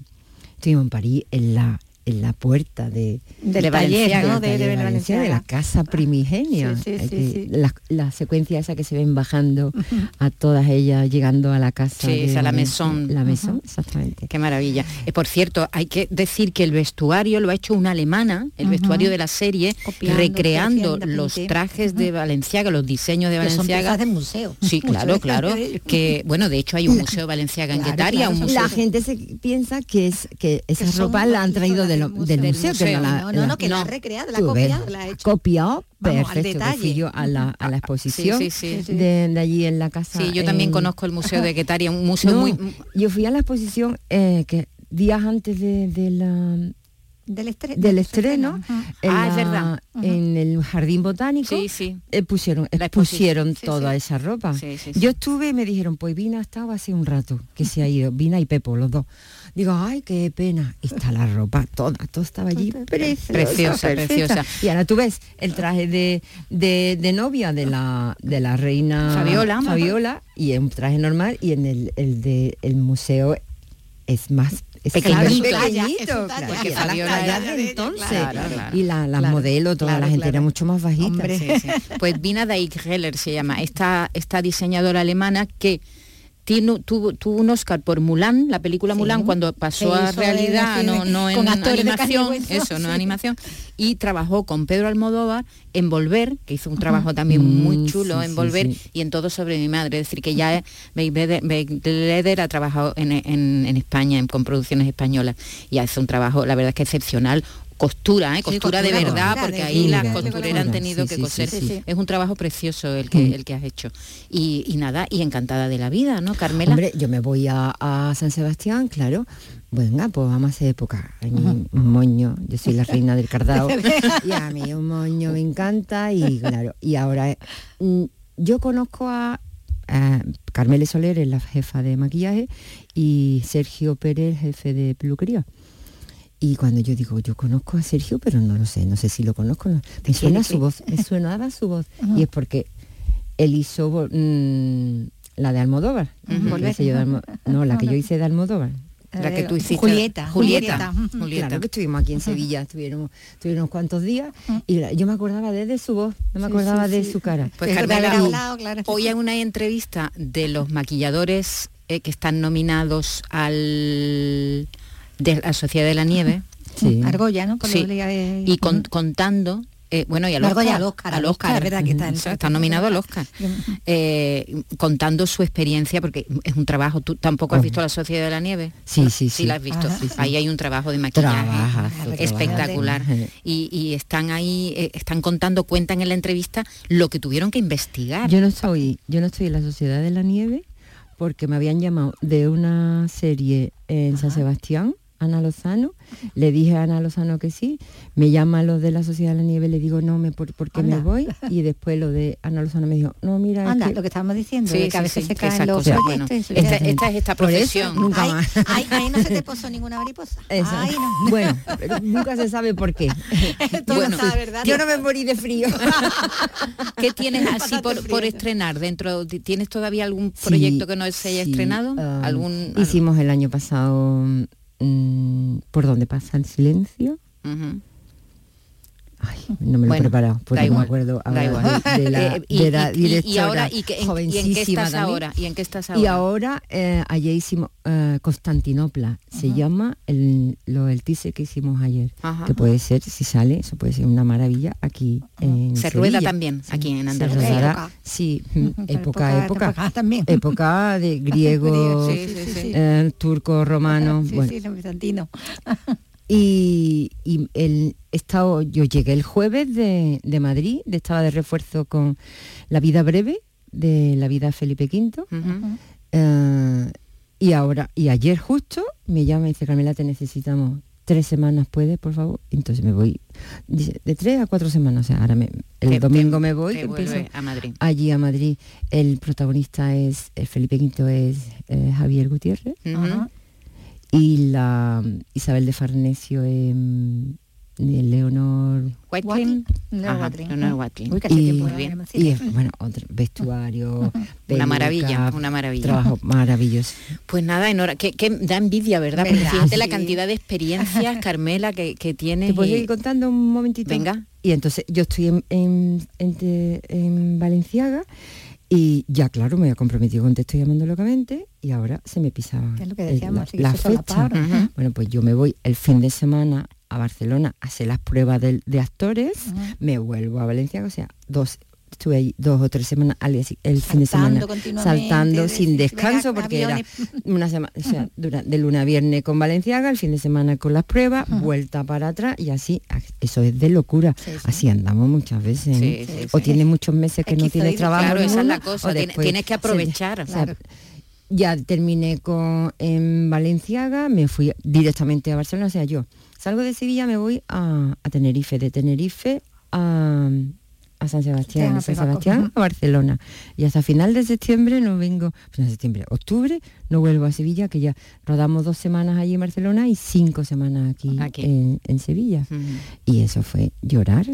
estuvimos en París en la en la puerta de, Del De taller, Valenciaga, ¿no? De, de, de la casa primigenia. Sí, sí, sí. La, la secuencia esa que se ven bajando a todas ellas, llegando a la casa. Sí, de esa, la Valencia. maison. La mesón, exactamente. Qué maravilla. Eh, por cierto, hay que decir que el vestuario lo ha hecho una alemana, el vestuario de la serie, Copiando, recreando los trajes de Valenciaga, los diseños de son Valenciaga. piezas de museo. Sí, claro, claro. Que bueno, de hecho hay un museo Valenciaga en Claro, Guetaria, claro, un son- museo. La gente se piensa que es que esa Que son ropa la han traído de lo- del del museo. museo, que no la, No, no, la- no, que la no. ha recreado, la ha copiado, la ha hecho. copiado, Vamos, al perfecto. detalle. fui yo a la, a la exposición Sí, sí, sí. De, de allí en la casa. Sí, yo también en- conozco el museo de Guetaria, un museo [laughs] muy yo fui a la exposición eh, que días antes de, de la Del, estre- del estreno, en, Ah, es verdad. en el jardín botánico Sí, sí. eh, pusieron pusieron Sí, toda esa ropa. Yo estuve y me dijeron pues Vina ha estado hace un rato que se ha ido Vina y Pepo los dos digo ay qué pena y está la ropa toda todo estaba allí preciosa Preciosa, y ahora tú ves el traje de, de, de novia de la de la reina Fabiola. Fabiola y es un traje normal y en el, el de el museo es más pequeñito, claro, Porque y era la Fabiola de entonces claro, claro. y la, las Claro, modelos toda claro, la gente claro. era mucho más bajita Hombre. Sí, sí. Pues Vina Deichheller se llama, esta, esta diseñadora alemana que tiene, tuvo, tuvo un Oscar por Mulan, la película Sí. Mulan, cuando pasó a realidad, de- no, no en animación, hueso, eso, no sí. animación, y trabajó con Pedro Almodóvar en Volver, que hizo un trabajo también muy Mm, chulo sí, en sí, Volver, sí. y en Todo sobre mi madre, es decir, que ya Leder ha trabajado en, en- en España, en- con producciones españolas, y hace un trabajo, la verdad es que excepcional, costura, ¿eh? costura, de costura, verdad, porque de ahí las costureras han tenido Sí, que coser. Es un trabajo precioso el que, Mm. el que has hecho. Y, y nada, y encantada de la vida, ¿no, Carmela? Hombre, yo me voy a, a San Sebastián, claro. Venga, pues vamos a hacer época. A mí un moño, yo soy la reina del cardao. [laughs] y a mí un moño me encanta y claro. Y ahora mm, yo conozco a, a Carmele Soler, es la jefa de maquillaje, y Sergio Pérez, jefe de peluquería. Y cuando yo digo, yo conozco a Sergio, pero no lo sé, no sé si lo conozco. no. Me suena su voz, me suenaba su voz. Y es porque él hizo mm, la de Almodóvar. La de no, la que yo hice de Almodóvar. la que tú hiciste. Julieta, Julieta. Julieta. Julieta. Claro que estuvimos aquí en Sevilla, estuvieron, estuvieron unos cuantos días y la- yo me acordaba de, de su voz, no me acordaba sí, de sí. su cara. Pues Carmela, haber hablado, claro. hoy hay una entrevista de los maquilladores eh, que están nominados al de la Sociedad de la Nieve [laughs] Sí. Argolla, ¿no? Con Sí. lo de- y con- contando eh, bueno, y al Oscar, al Oscar, al Oscar, verdad que está en- O sea, está nominado al Oscar. Eh, contando su experiencia, porque es un trabajo. ¿Tú tampoco has visto la Sociedad de la Nieve? Sí, sí, Sí, sí. la has visto. Ajá. Sí, sí. Ahí hay un trabajo de maquillaje Trabajazo, espectacular. y están ahí, eh, están contando, cuentan en la entrevista lo que tuvieron que investigar. Yo no estoy, yo no estoy en la Sociedad de la Nieve porque me habían llamado de una serie en San Sebastián Ana Lozano, le dije a Ana Lozano que sí, me llama lo de la Sociedad de la Nieve, le digo no, me por, porque me voy, y después lo de Ana Lozano me dijo, no, mira, Anda, es que... lo que estábamos diciendo, Sí, de que sí, a veces sí, se caen los cosas, bueno, esta, es esta Por eso, profesión. nunca más. ahí- ahí no se te posó ninguna mariposa. Ahí no. Bueno, pero nunca se sabe por qué. [laughs] Bueno. Yo no me morí de frío. [laughs] ¿Qué tienes [laughs] así por, por estrenar dentro? ¿Tienes todavía algún Sí, proyecto que no se haya sí, estrenado? ah, ¿Algún, Hicimos el año pasado mm, ¿Por dónde pasa el silencio? Ay, no me lo Bueno, he preparado, porque da no me acuerdo da ahora igual. de, de la, [laughs] Eh, y, de la y- y- y directora ahora y, que- en, y en qué jovencísima estás también. ahora? ¿Y en qué estás ahora? Y ahora, eh, ayer hicimos eh, Constantinopla, se llama el, lo, el teaser que hicimos ayer, que puede ser, si sale, eso puede ser una maravilla aquí en Se rueda también aquí en Andalucía. sí, [laughs] Ujú, época, época, época también. [laughs] época de griego, Sí, eh, turco, romano, Sí, bueno. bizantinos. Y, y el he estado, yo llegué el jueves de, de Madrid, de, estaba de refuerzo con La vida breve, de la vida Felipe V. Eh, y ahora, y ayer justo me llama y dice, Carmela, te necesitamos tres semanas, ¿puedes, por favor? Entonces me voy, dice, de tres a cuatro semanas, o sea, ahora me- el Te- domingo te- me voy, empiezo a Madrid. allí a Madrid. El protagonista es, el Felipe V es eh, Javier Gutiérrez y la Isabel de Farnesio es mm, Leonor Watling. Leonor Watling. Leonor Watling. Uy, y, muy bien. Y bueno otro vestuario [laughs] Una maravilla, una maravilla. trabajo [laughs] maravilloso Pues nada, Enora, que, que da envidia, ¿verdad? Porque ¿Verdad? fíjate la Sí. cantidad de experiencias, [laughs] Carmela, que, que tienes. te puedo y- seguir contando un momentito Venga. y entonces yo estoy en, en, en en Valenciaga y ya claro me he comprometido con Te estoy llamando locamente y ahora se me pisa Que es lo que el- decíamos, la, la fecha bueno pues yo me voy el fin de semana a Barcelona a hacer las pruebas de, de actores me vuelvo a Valencia, o sea, dos estuve ahí dos o tres semanas al el fin de semana Saltando de- sin descanso porque era [laughs] una semana, o sea, [laughs] dura- de lunes a viernes con Valenciaga, el fin de semana con las pruebas, vuelta para atrás y así, eso es de locura. Sí, sí. Así andamos muchas veces. Sí, ¿eh? o tienes muchos meses que no tienes trabajo. Claro, esa es la cosa, o tiene- después tienes que se- aprovechar. o sea, Claro. Ya terminé con en Valenciaga, me fui directamente a Barcelona, o sea, yo salgo de Sevilla, me voy a, a Tenerife, de Tenerife a, a San Sebastián, Sí, a San. Sebastián a Barcelona. Y hasta final de septiembre no vengo, pues septiembre, octubre, no vuelvo a Sevilla, que ya rodamos dos semanas allí en Barcelona y cinco semanas aquí, Aquí. En, en Sevilla. Y eso fue llorar.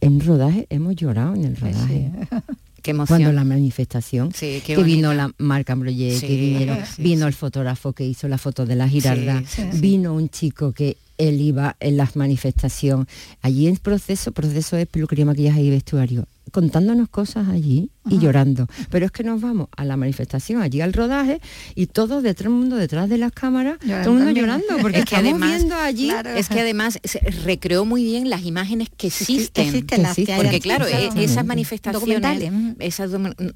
En rodaje, hemos llorado en el Pues rodaje. sí. [laughs] Qué. Cuando la manifestación, Sí, que vino la Marc Ambroyer, Sí, que vinieron, sí, vino el fotógrafo que hizo la foto de la Girarda, vino un chico que él iba en las manifestaciones, allí en proceso, proceso de peluquería, maquillaje y vestuario, contándonos cosas allí y llorando. Pero es que nos vamos a la manifestación, allí al rodaje, y todos detrás, el mundo detrás de las cámaras, Llorando todo el mundo llorando, porque Es que estamos además- viendo allí Claro. Es que además se recreó muy bien las imágenes que existen. existen las que que hay Porque claro, e- esas manifestaciones mm. esas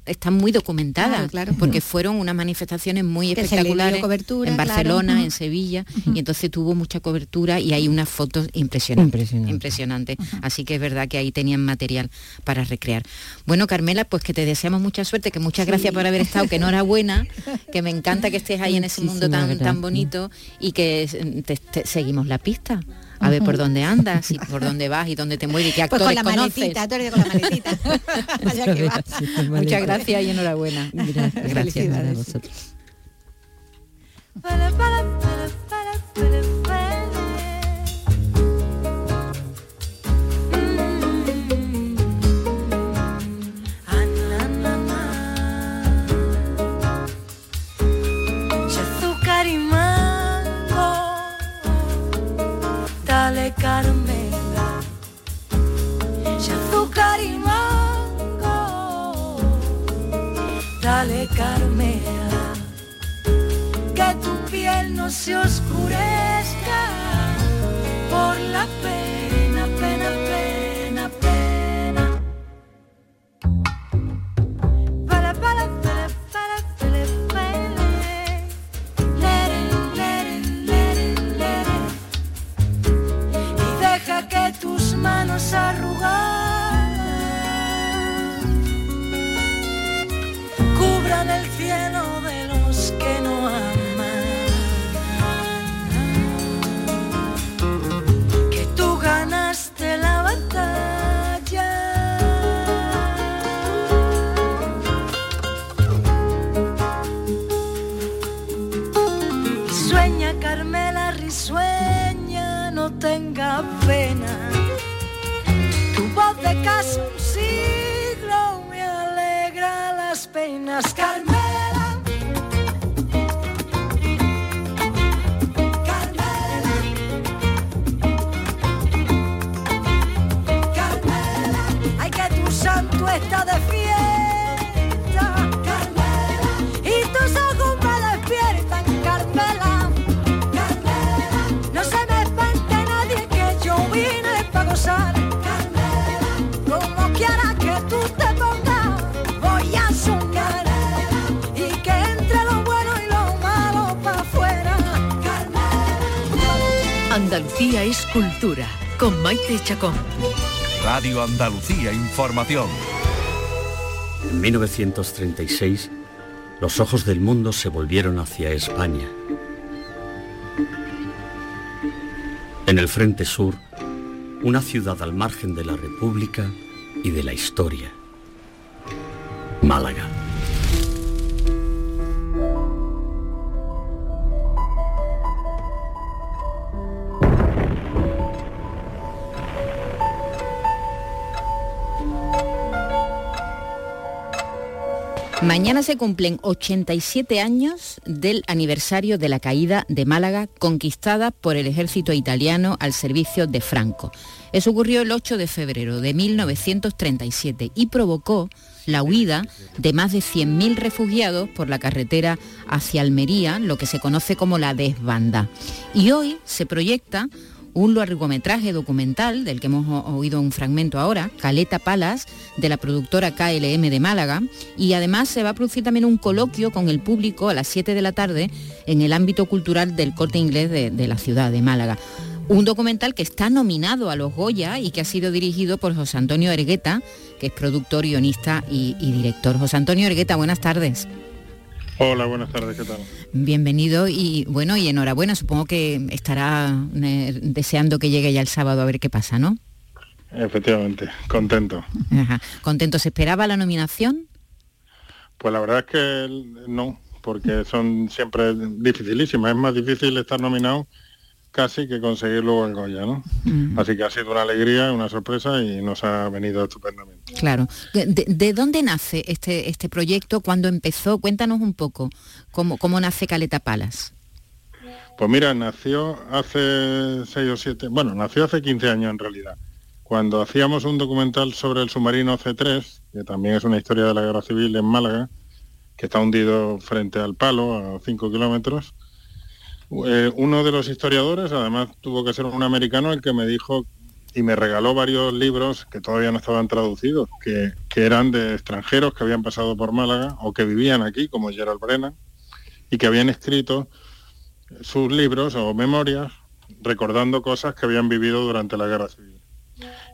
están muy documentadas Claro, claro. porque fueron unas manifestaciones muy espectaculares cobertura, en. Barcelona, en Sevilla y entonces tuvo mucha cobertura y hay unas fotos impresionantes. Impresionante. impresionantes. Así que es verdad que ahí tenían material para recrear. Bueno, Carmela, pues que te deseamos mucha suerte, que muchas gracias por haber estado, que enhorabuena, que me encanta que estés ahí en ese mundo tan, tan bonito y que eh, te- te- seguimos la pista. A ver por dónde andas y por dónde vas y dónde te mueves y qué Pues actores con la conoces. maletita, tú eres con la maletita. Allá que va. Sí, vale. Muchas gracias y enhorabuena. Gracias, gracias a vosotros. Dale Carmela. C'è azúcar y mango, dale Carmela. Que tu piel no se oscurezca por la pena, Andalucía es cultura, con Maite Chacón. Radio Andalucía Información. En 1936, los ojos del mundo se volvieron hacia España. En el Frente Sur, una ciudad al margen de la República y de la historia. Málaga. Mañana se cumplen 87 años del aniversario de la caída de Málaga conquistada por el ejército italiano al servicio de Franco. Eso ocurrió el 8 de febrero de 1937 y provocó la huida de más de 100.000 refugiados por la carretera hacia Almería, lo que se conoce como la desbanda. Y hoy se proyecta un largometraje documental del que hemos oído un fragmento ahora, Caleta Palas, de la productora KLM de Málaga, y además se va a producir también un coloquio con el público a las 7 de la tarde en el ámbito cultural del corte inglés de, de la ciudad de Málaga. Un documental que está nominado a los Goya y que ha sido dirigido por José Antonio Ergueta, que es productor, guionista y, y director. José Antonio Ergueta, buenas tardes. Hola, buenas tardes, ¿qué tal? Bienvenido y bueno, y enhorabuena. Supongo que estará eh, deseando que llegue ya el sábado a ver qué pasa, ¿no? Efectivamente, contento. Ajá. ¿Contento? ¿Se esperaba la nominación? Pues la verdad es que no, porque son siempre dificilísimas. Es más difícil estar nominado casi que conseguir luego el Goya, ¿no? Mm, Así que ha sido una alegría, una sorpresa y nos ha venido estupendamente. claro. ¿De, de- de dónde nace este, este proyecto? ¿Cuándo empezó? Cuéntanos un poco cómo, cómo nace Caleta Palas. Pues mira, nació hace seis o siete, bueno, nació hace 15 años en realidad, cuando hacíamos un documental sobre el submarino C3, que también es una historia de la guerra civil en Málaga, que está hundido frente al palo a 5 kilómetros. Eh, uno de los historiadores, además tuvo que ser un americano, el que me dijo y me regaló varios libros que todavía no estaban traducidos, que, que eran de extranjeros que habían pasado por Málaga o que vivían aquí, como Gerald Brennan, y que habían escrito sus libros o memorias recordando cosas que habían vivido durante la guerra civil.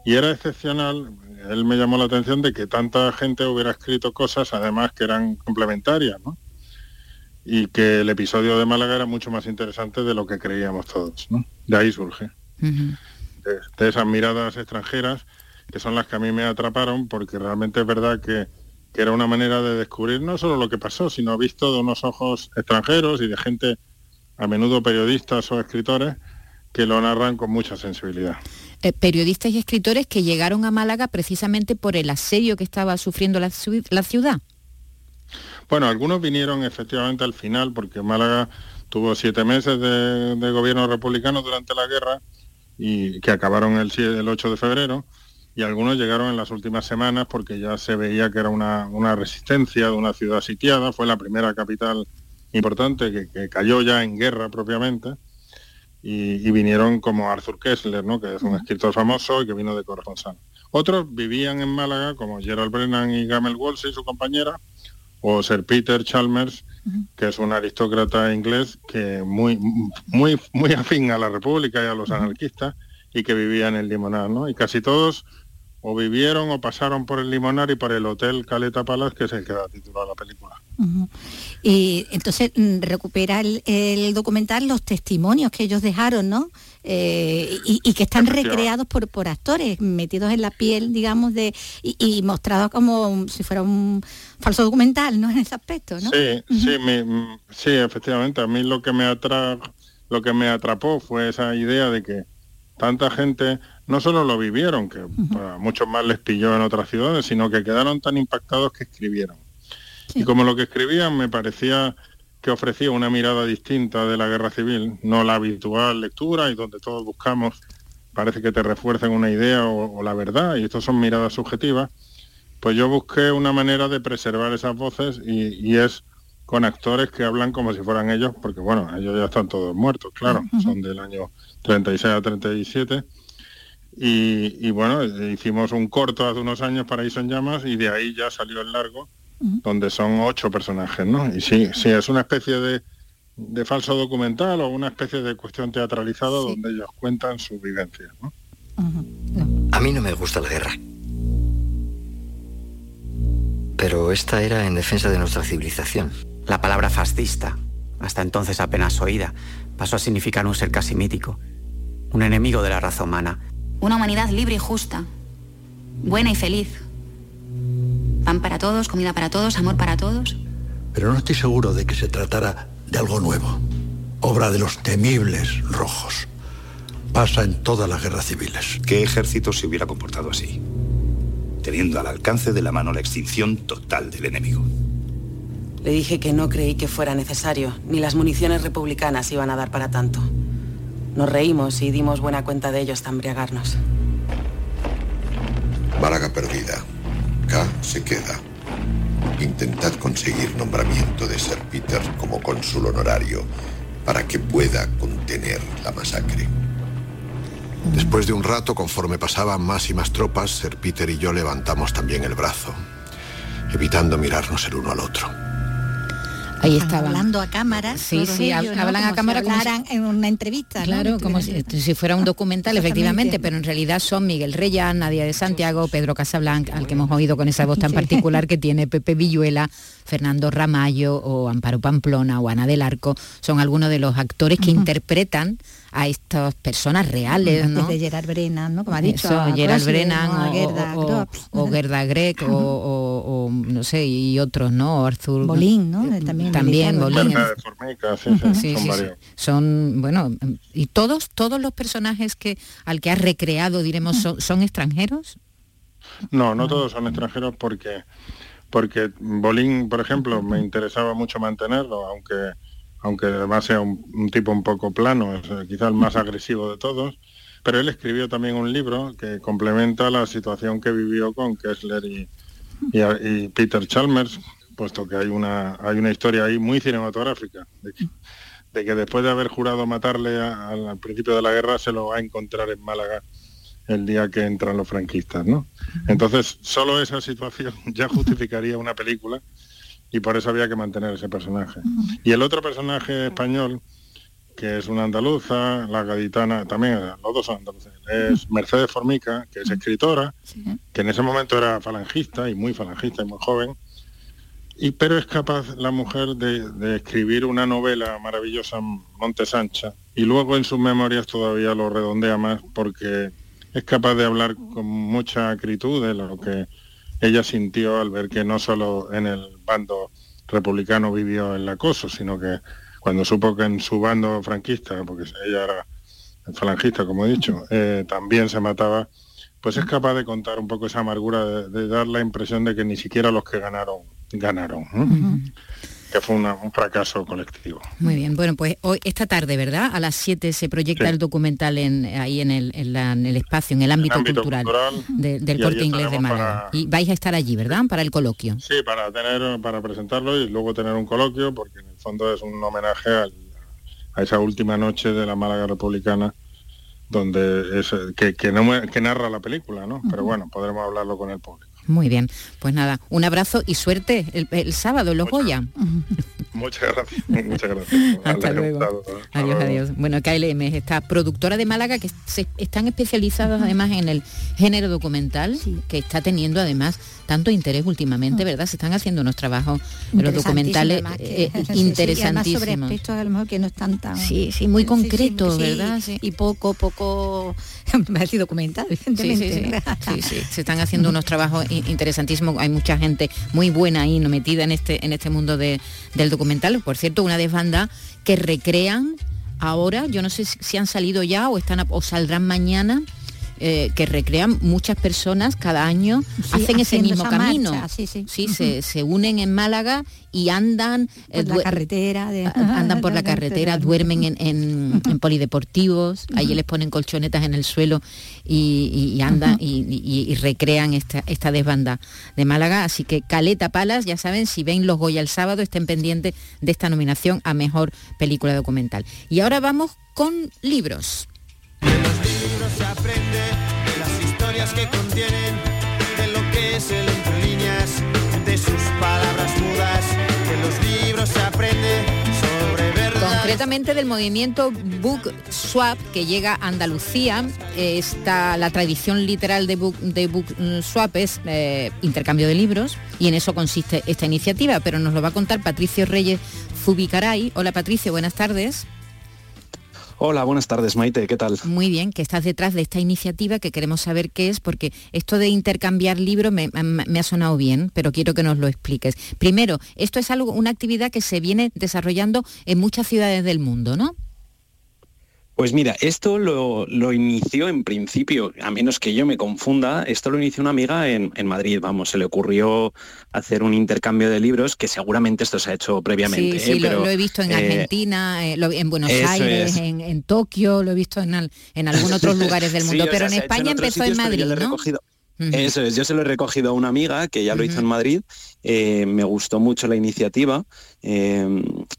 Y era excepcional, él me llamó la atención de que tanta gente hubiera escrito cosas además que eran complementarias, ¿no? Y que el episodio de Málaga era mucho más interesante de lo que creíamos todos, ¿no? De ahí surge, de, de esas miradas extranjeras que son las que a mí me atraparon porque realmente es verdad que, que era una manera de descubrir no solo lo que pasó, sino visto de unos ojos extranjeros y de gente a menudo periodistas o escritores que lo narran con mucha sensibilidad. Eh, periodistas y escritores que llegaron a Málaga precisamente por el asedio que estaba sufriendo la ciudad. Bueno, algunos vinieron efectivamente al final porque Málaga tuvo siete meses de, de gobierno republicano durante la guerra y que acabaron el, el 8 de febrero y algunos llegaron en las últimas semanas porque ya se veía que era una, una resistencia de una ciudad sitiada, fue la primera capital importante que, que cayó ya en guerra propiamente y, y vinieron como Arthur Kessler, ¿no? que es un escritor famoso y que vino de corresponsal. Otros vivían en Málaga como Gerald Brennan y Gamel Wolsey, su compañera, o Sir Peter Chalmers, que es un aristócrata inglés que muy muy muy afín a la República y a los anarquistas y que vivía en el Limonar, ¿no? Y casi todos o vivieron o pasaron por el Limonar y por el Hotel Caleta Palace, que es el que da título a la película. Y entonces mm, recupera el, el documental los testimonios que ellos dejaron, ¿no? Eh, y, y que están recreados por, por actores, metidos en la piel, digamos, de y, y mostrados como si fuera un falso documental, ¿no? [laughs] En ese aspecto, ¿no? Sí, sí, mi- sí, efectivamente. A mí lo que me atra lo que me atrapó fue esa idea de que tanta gente no solo lo vivieron, que a muchos más les pilló en otras ciudades, sino que quedaron tan impactados que escribieron. Y como lo que escribían me parecía que ofrecía una mirada distinta de la guerra civil, no la habitual lectura y donde todos buscamos, parece que te refuerzan una idea o, o la verdad, y estas son miradas subjetivas, pues yo busqué una manera de preservar esas voces y, y es con actores que hablan como si fueran ellos, porque bueno, ellos ya están todos muertos, claro, son del año 36 a 37. Y, y bueno, hicimos un corto hace unos años para en Llamas y de ahí ya salió el largo, donde son ocho personajes, ¿no? Y sí, sí, es una especie de, de falso documental o una especie de cuestión teatralizada donde ellos cuentan su vivencia, ¿no? A mí no me gusta la guerra. Pero esta era en defensa de nuestra civilización. La palabra fascista, hasta entonces apenas oída, pasó a significar un ser casi mítico, un enemigo de la raza humana. Una humanidad libre y justa, buena y feliz. Pan para todos, comida para todos, amor para todos. Pero no estoy seguro de que se tratara de algo nuevo. Obra de los temibles rojos. Pasa en todas las guerras civiles. ¿Qué ejército se hubiera comportado así? Teniendo al alcance de la mano la extinción total del enemigo. Le dije que no creí que fuera necesario, ni las municiones republicanas iban a dar para tanto. Nos reímos y dimos buena cuenta de ello hasta embriagarnos. Málaga perdida. Se queda. Intentad conseguir nombramiento de Sir Peter como cónsul honorario para que pueda contener la masacre. Después de un rato, conforme pasaban más y más tropas, Sir Peter y yo levantamos también el brazo, evitando mirarnos el uno al otro. Ahí estaban. hablando a cámara. Sí, sí, ellos, ¿no? hablan a Como si cámara como si- hablaran en una entrevista. ¿no? Claro, como si, si fuera un documental, efectivamente, pero en realidad son Miguel Reyán, Nadia de Santiago, Pedro Casablanca, al que hemos oído con esa voz tan Sí. particular [laughs] que tiene Pepe Villuela, Fernando Ramallo o Amparo Pamplona o Ana del Arco, son algunos de los actores que interpretan a estas personas reales, ¿no? Desde Gerard Brennan, ¿no? Como ha dicho. Eso, a Gerald Crossley, Brennan o, Gerda o- o Gerda Greg o, o- o, no sé, y otros, ¿no? Arthur Bolín, ¿no? También, También Bolín. Formica, sí, sí, Sí, son sí, varios. sí. Son, bueno, y todos, todos los personajes que al que has recreado, diremos, son, son extranjeros. No, no todos son extranjeros porque porque Bolín, por ejemplo, me interesaba mucho mantenerlo, aunque aunque además sea un, un tipo un poco plano, es eh, quizá el más [laughs] agresivo de todos, pero él escribió también un libro que complementa la situación que vivió con Kessler y, y, y Peter Chalmers, puesto que hay una hay una historia ahí muy cinematográfica de que, de que después de haber jurado matarle a- al principio de la guerra se lo va a encontrar en Málaga el día que entran los franquistas, ¿no? Entonces, solo esa situación [laughs] ya justificaría una película y por eso había que mantener ese personaje. Y el otro personaje español, que es una andaluza, la gaditana, también, los dos son andaluces, es Mercedes Formica, que es escritora, que en ese momento era falangista y muy falangista y muy joven, y pero es capaz la mujer de, de escribir una novela maravillosa, Montes Ancha, y luego en sus memorias todavía lo redondea más porque es capaz de hablar con mucha acritud de lo que ella sintió al ver que no solo en el bando republicano vivió el acoso, sino que cuando supo que en su bando franquista, porque ella era falangista, como he dicho, eh, también se mataba, pues es capaz de contar un poco esa amargura, de, de dar la impresión de que ni siquiera los que ganaron, ganaron. Que fue una- un fracaso colectivo. Muy bien, bueno, pues hoy, esta tarde, ¿verdad? A las 7 se proyecta Sí. el documental en, ahí en el, en la- en el espacio, en el ámbito, ámbito cultural, cultural, de- del corte inglés de Málaga. para- Y vais a estar allí, ¿verdad? Para el coloquio. Sí, para tener, para presentarlo y luego tener un coloquio, porque en el fondo es un homenaje al- a esa última noche de la Málaga republicana, donde es que, que, no que narra la película, ¿no? Pero bueno, podremos hablarlo con el público. Muy bien, pues nada, un abrazo y suerte el, el sábado los Goya. Muchas gracias, [laughs] muchas gracias. Hasta luego. Adiós, luego. adiós. Bueno, KLM es esta productora de Málaga que se, están especializados además en el género documental, que está teniendo además tanto interés últimamente, ¿verdad? Se están haciendo unos trabajos los documentales eh, interesantísimo, además, que- [laughs] sí, sí, y además interesantísimos. sobre aspectos a lo mejor que no están tan Sí, sí, muy concretos, sí, ¿verdad? y poco poco [laughs] me sido documental evidentemente sí, sí. Sí, se están haciendo unos trabajos interesantísimos. Hay mucha gente muy buena ahí, no metida en este, en este mundo de- del documental. Por cierto, una desbanda que recrean ahora, yo no sé si han salido ya o están o saldrán mañana. Eh, que recrean muchas personas cada año hacen ese mismo camino marcha, sí, sí. se, Ujú. se unen en Málaga y andan eh, Por la carretera de- andan por la carretera duermen en, en- en polideportivos ahí Ujú. les ponen colchonetas en el suelo y, y- y andan y, y- y recrean esta, esta desbanda de Málaga así que Caleta Palas ya saben si ven los Goya el sábado estén pendientes de esta nominación a mejor película documental y ahora vamos con libros Concretamente del movimiento Book Swap que llega a Andalucía, eh, está la tradición literal de Book, de book mm, Swap es eh, intercambio de libros y en eso consiste esta iniciativa, pero nos lo va a contar Patricio Reyes Zubicaray. Hola Patricio, buenas tardes. Hola, buenas tardes, Maite, ¿qué tal? Muy bien, que estás detrás de esta iniciativa que queremos saber qué es, porque esto de intercambiar libros me, me- ha sonado bien, pero quiero que nos lo expliques. Primero, esto es algo, una actividad que se viene desarrollando en muchas ciudades del mundo, ¿no? Pues mira, esto lo, lo inició en principio, a menos que yo me confunda, esto lo inició una amiga en, en Madrid, vamos, se le ocurrió hacer un intercambio de libros, que seguramente esto se ha hecho previamente. Sí, sí, ¿eh? lo, Pero, lo he visto en eh, Argentina, eh, en Buenos Aires, es. en, en Tokio, lo he visto en, al- en algunos otros [laughs] lugares del Sí, mundo, sea, pero en España empezó en sitios, Madrid, ¿no? recogido- Eso es, yo se lo he recogido a una amiga que ya lo hizo en Madrid, eh, me gustó mucho la iniciativa, eh,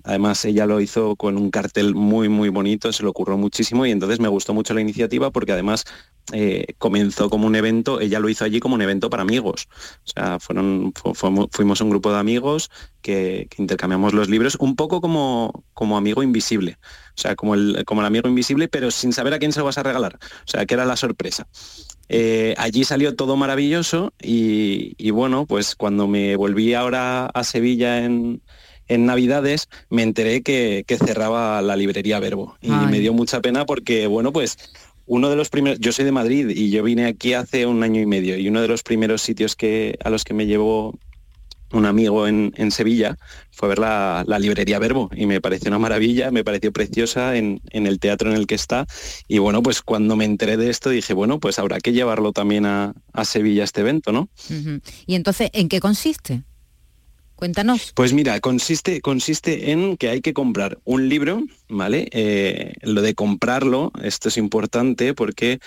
además ella lo hizo con un cartel muy muy bonito, se lo ocurrió muchísimo y entonces me gustó mucho la iniciativa porque además eh, comenzó como un evento, ella lo hizo allí como un evento para amigos, o sea, fueron, fu- fuimos- un grupo de amigos que, que intercambiamos los libros, un poco como, como amigo invisible, o sea, como el, como el amigo invisible, pero sin saber a quién se lo vas a regalar, o sea, que era la sorpresa. Eh, allí salió todo maravilloso y, y bueno, pues cuando me volví ahora a Sevilla en, en Navidades, me enteré que, que cerraba la librería Verbo. Y Ay. me dio mucha pena porque, bueno, pues uno de los primeros, yo soy de Madrid y yo vine aquí hace un año y medio y uno de los primeros sitios que, a los que me llevó un amigo en, en Sevilla fue a ver la, la librería Verbo y me pareció una maravilla, me pareció preciosa en, en el teatro en el que está y bueno, pues cuando me enteré de esto dije, bueno, pues habrá que llevarlo también a, a Sevilla este evento, ¿no? Y entonces, ¿en qué consiste? Cuéntanos. Pues mira, consiste, consiste en que hay que comprar un libro, ¿vale? Eh, lo de comprarlo, esto es importante porque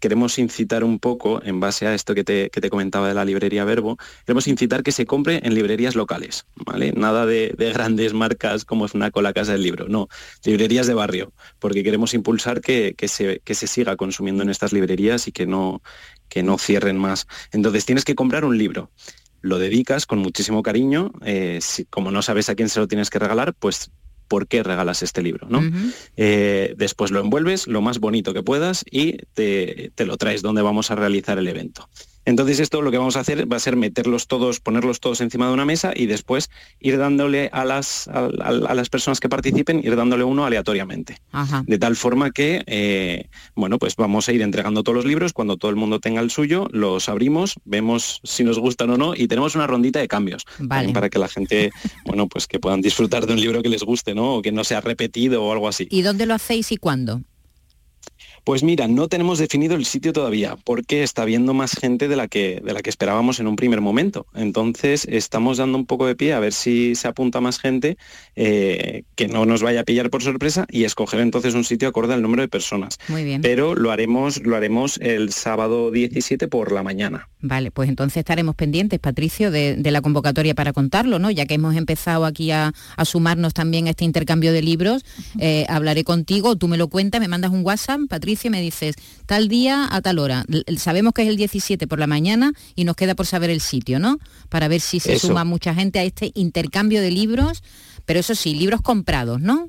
queremos incitar un poco, en base a esto que te, que te comentaba de la librería Verbo, queremos incitar que se compre en librerías locales, ¿vale? Nada de, de grandes marcas como es una la Casa del Libro, no, librerías de barrio, porque queremos impulsar que, que se, que se siga consumiendo en estas librerías y que no, que no cierren más. Entonces tienes que comprar un libro lo dedicas con muchísimo cariño, eh, si- como no sabes a quién se lo tienes que regalar, pues ¿por qué regalas este libro? ¿no? Eh, después lo envuelves lo más bonito que puedas y te, te lo traes donde vamos a realizar el evento. Entonces esto lo que vamos a hacer va a ser meterlos todos, ponerlos todos encima de una mesa y después ir dándole a las, a, a- a las personas que participen, ir dándole uno aleatoriamente. Ajá. De tal forma que, eh, bueno, pues vamos a ir entregando todos los libros, cuando todo el mundo tenga el suyo, los abrimos, vemos si nos gustan o no y tenemos una rondita de cambios Vale. para que la gente, [laughs] bueno, pues que puedan disfrutar de un libro que les guste, ¿no? O que no sea repetido o algo así. ¿Y dónde lo hacéis y cuándo? Pues mira, no tenemos definido el sitio todavía, porque está viendo más gente de la que de la que esperábamos en un primer momento. Entonces estamos dando un poco de pie a ver si se apunta más gente, eh, que no nos vaya a pillar por sorpresa y escoger entonces un sitio acorde al número de personas. Muy bien. Pero lo haremos, lo haremos el sábado 17 por la mañana. Vale, pues entonces estaremos pendientes, Patricio, de, de la convocatoria para contarlo, ¿no? Ya que hemos empezado aquí a, a sumarnos también a este intercambio de libros, eh, hablaré contigo, tú me lo cuentas, me mandas un WhatsApp, Patricio, y me dices, tal día a tal hora. Sabemos que es el 17 por la mañana y nos queda por saber el sitio, ¿no? Para ver si se Eso. suma mucha gente a este intercambio de libros, pero eso sí, libros comprados, ¿no?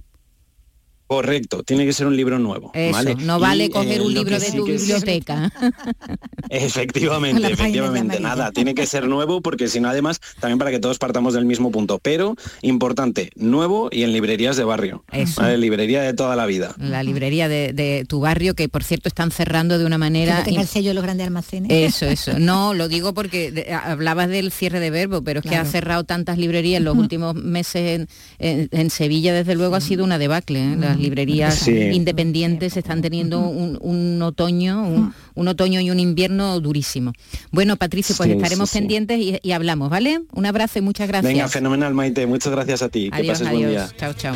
Correcto, tiene que ser un libro nuevo. Eso, ¿vale? no vale Y, coger eh, un libro que de sí tu que es- biblioteca. [laughs] Efectivamente, efectivamente, nada, tiene que ser nuevo porque si no además también para que todos partamos del mismo punto, pero importante, nuevo y en librerías de barrio, Eso. ¿vale? librería de toda la vida. La librería de, de tu barrio, que por cierto están cerrando de una Que manera... tenga el sello de los grandes almacenes. Eso, eso. [laughs] No, lo digo porque de- hablabas del cierre de verbo, pero es que ha cerrado tantas librerías en los últimos meses en, en- en Sevilla, desde luego, ha sido una debacle. ¿eh? Las librerías Sí. independientes están teniendo un, un otoño, un, un otoño y un invierno durísimo. Bueno, Patricio, pues Sí, estaremos sí, sí. pendientes y, y hablamos, ¿vale? Un abrazo y muchas gracias. Venga, fenomenal, Maite. Muchas gracias a ti. que adiós, pases buen día. adiós. Chao, chao.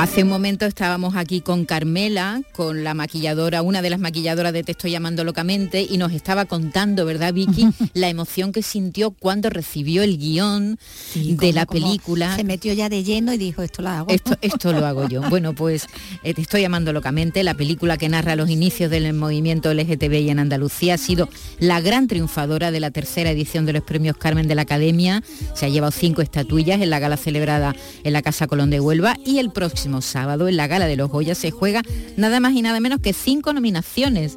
Hace un momento estábamos aquí con Carmela, con la maquilladora, una de las maquilladoras de Te estoy llamando locamente, y nos estaba contando, ¿verdad, Vicky? la emoción que sintió cuando recibió el guion de como- la película. Se metió ya de lleno y dijo, esto lo hago. Esto, esto lo hago yo. Bueno, pues eh, te estoy llamando locamente. La película que narra los inicios del movimiento LGTBI en Andalucía ha sido la gran triunfadora de la tercera edición de los premios Carmen de la Academia. Se ha llevado cinco estatuillas en la gala celebrada en la Casa Colón de Huelva y el próximo sábado en la gala de los Goya se juega nada más y nada menos que cinco nominaciones.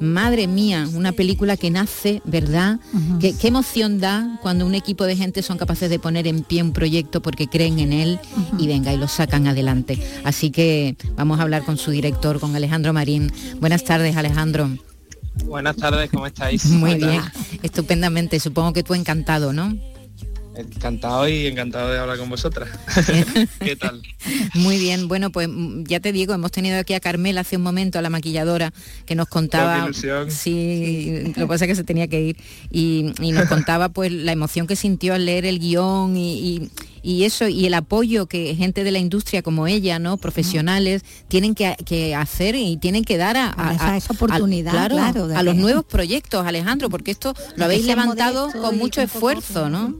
Madre mía, una película que nace, ¿verdad? ¿Qué, qué emoción da cuando un equipo de gente son capaces de poner en pie un proyecto porque creen en él y venga y lo sacan adelante. Así que vamos a hablar con su director, con Alejandro Marín. Buenas tardes, Alejandro. Buenas tardes, ¿cómo estáis? [laughs] Muy ¿Cómo bien, estupendamente. Supongo que tú encantado, ¿no? Encantado y encantado de hablar con vosotras. [laughs] ¿Qué tal? Muy bien, bueno, pues mm, ya te digo, hemos tenido aquí a Carmela hace un momento, a la maquilladora, que nos contaba... Sí, lo que pasa es que se tenía que ir. Y, y nos contaba pues la emoción que sintió al leer el guion y, y- y eso, y el apoyo que gente de la industria como ella, ¿no? Profesionales, tienen que, que hacer y tienen que dar a, a- Esa- a- esa oportunidad, claro, a los nuevos proyectos, Alejandro, porque esto lo habéis levantado con mucho con poco, esfuerzo, ¿no?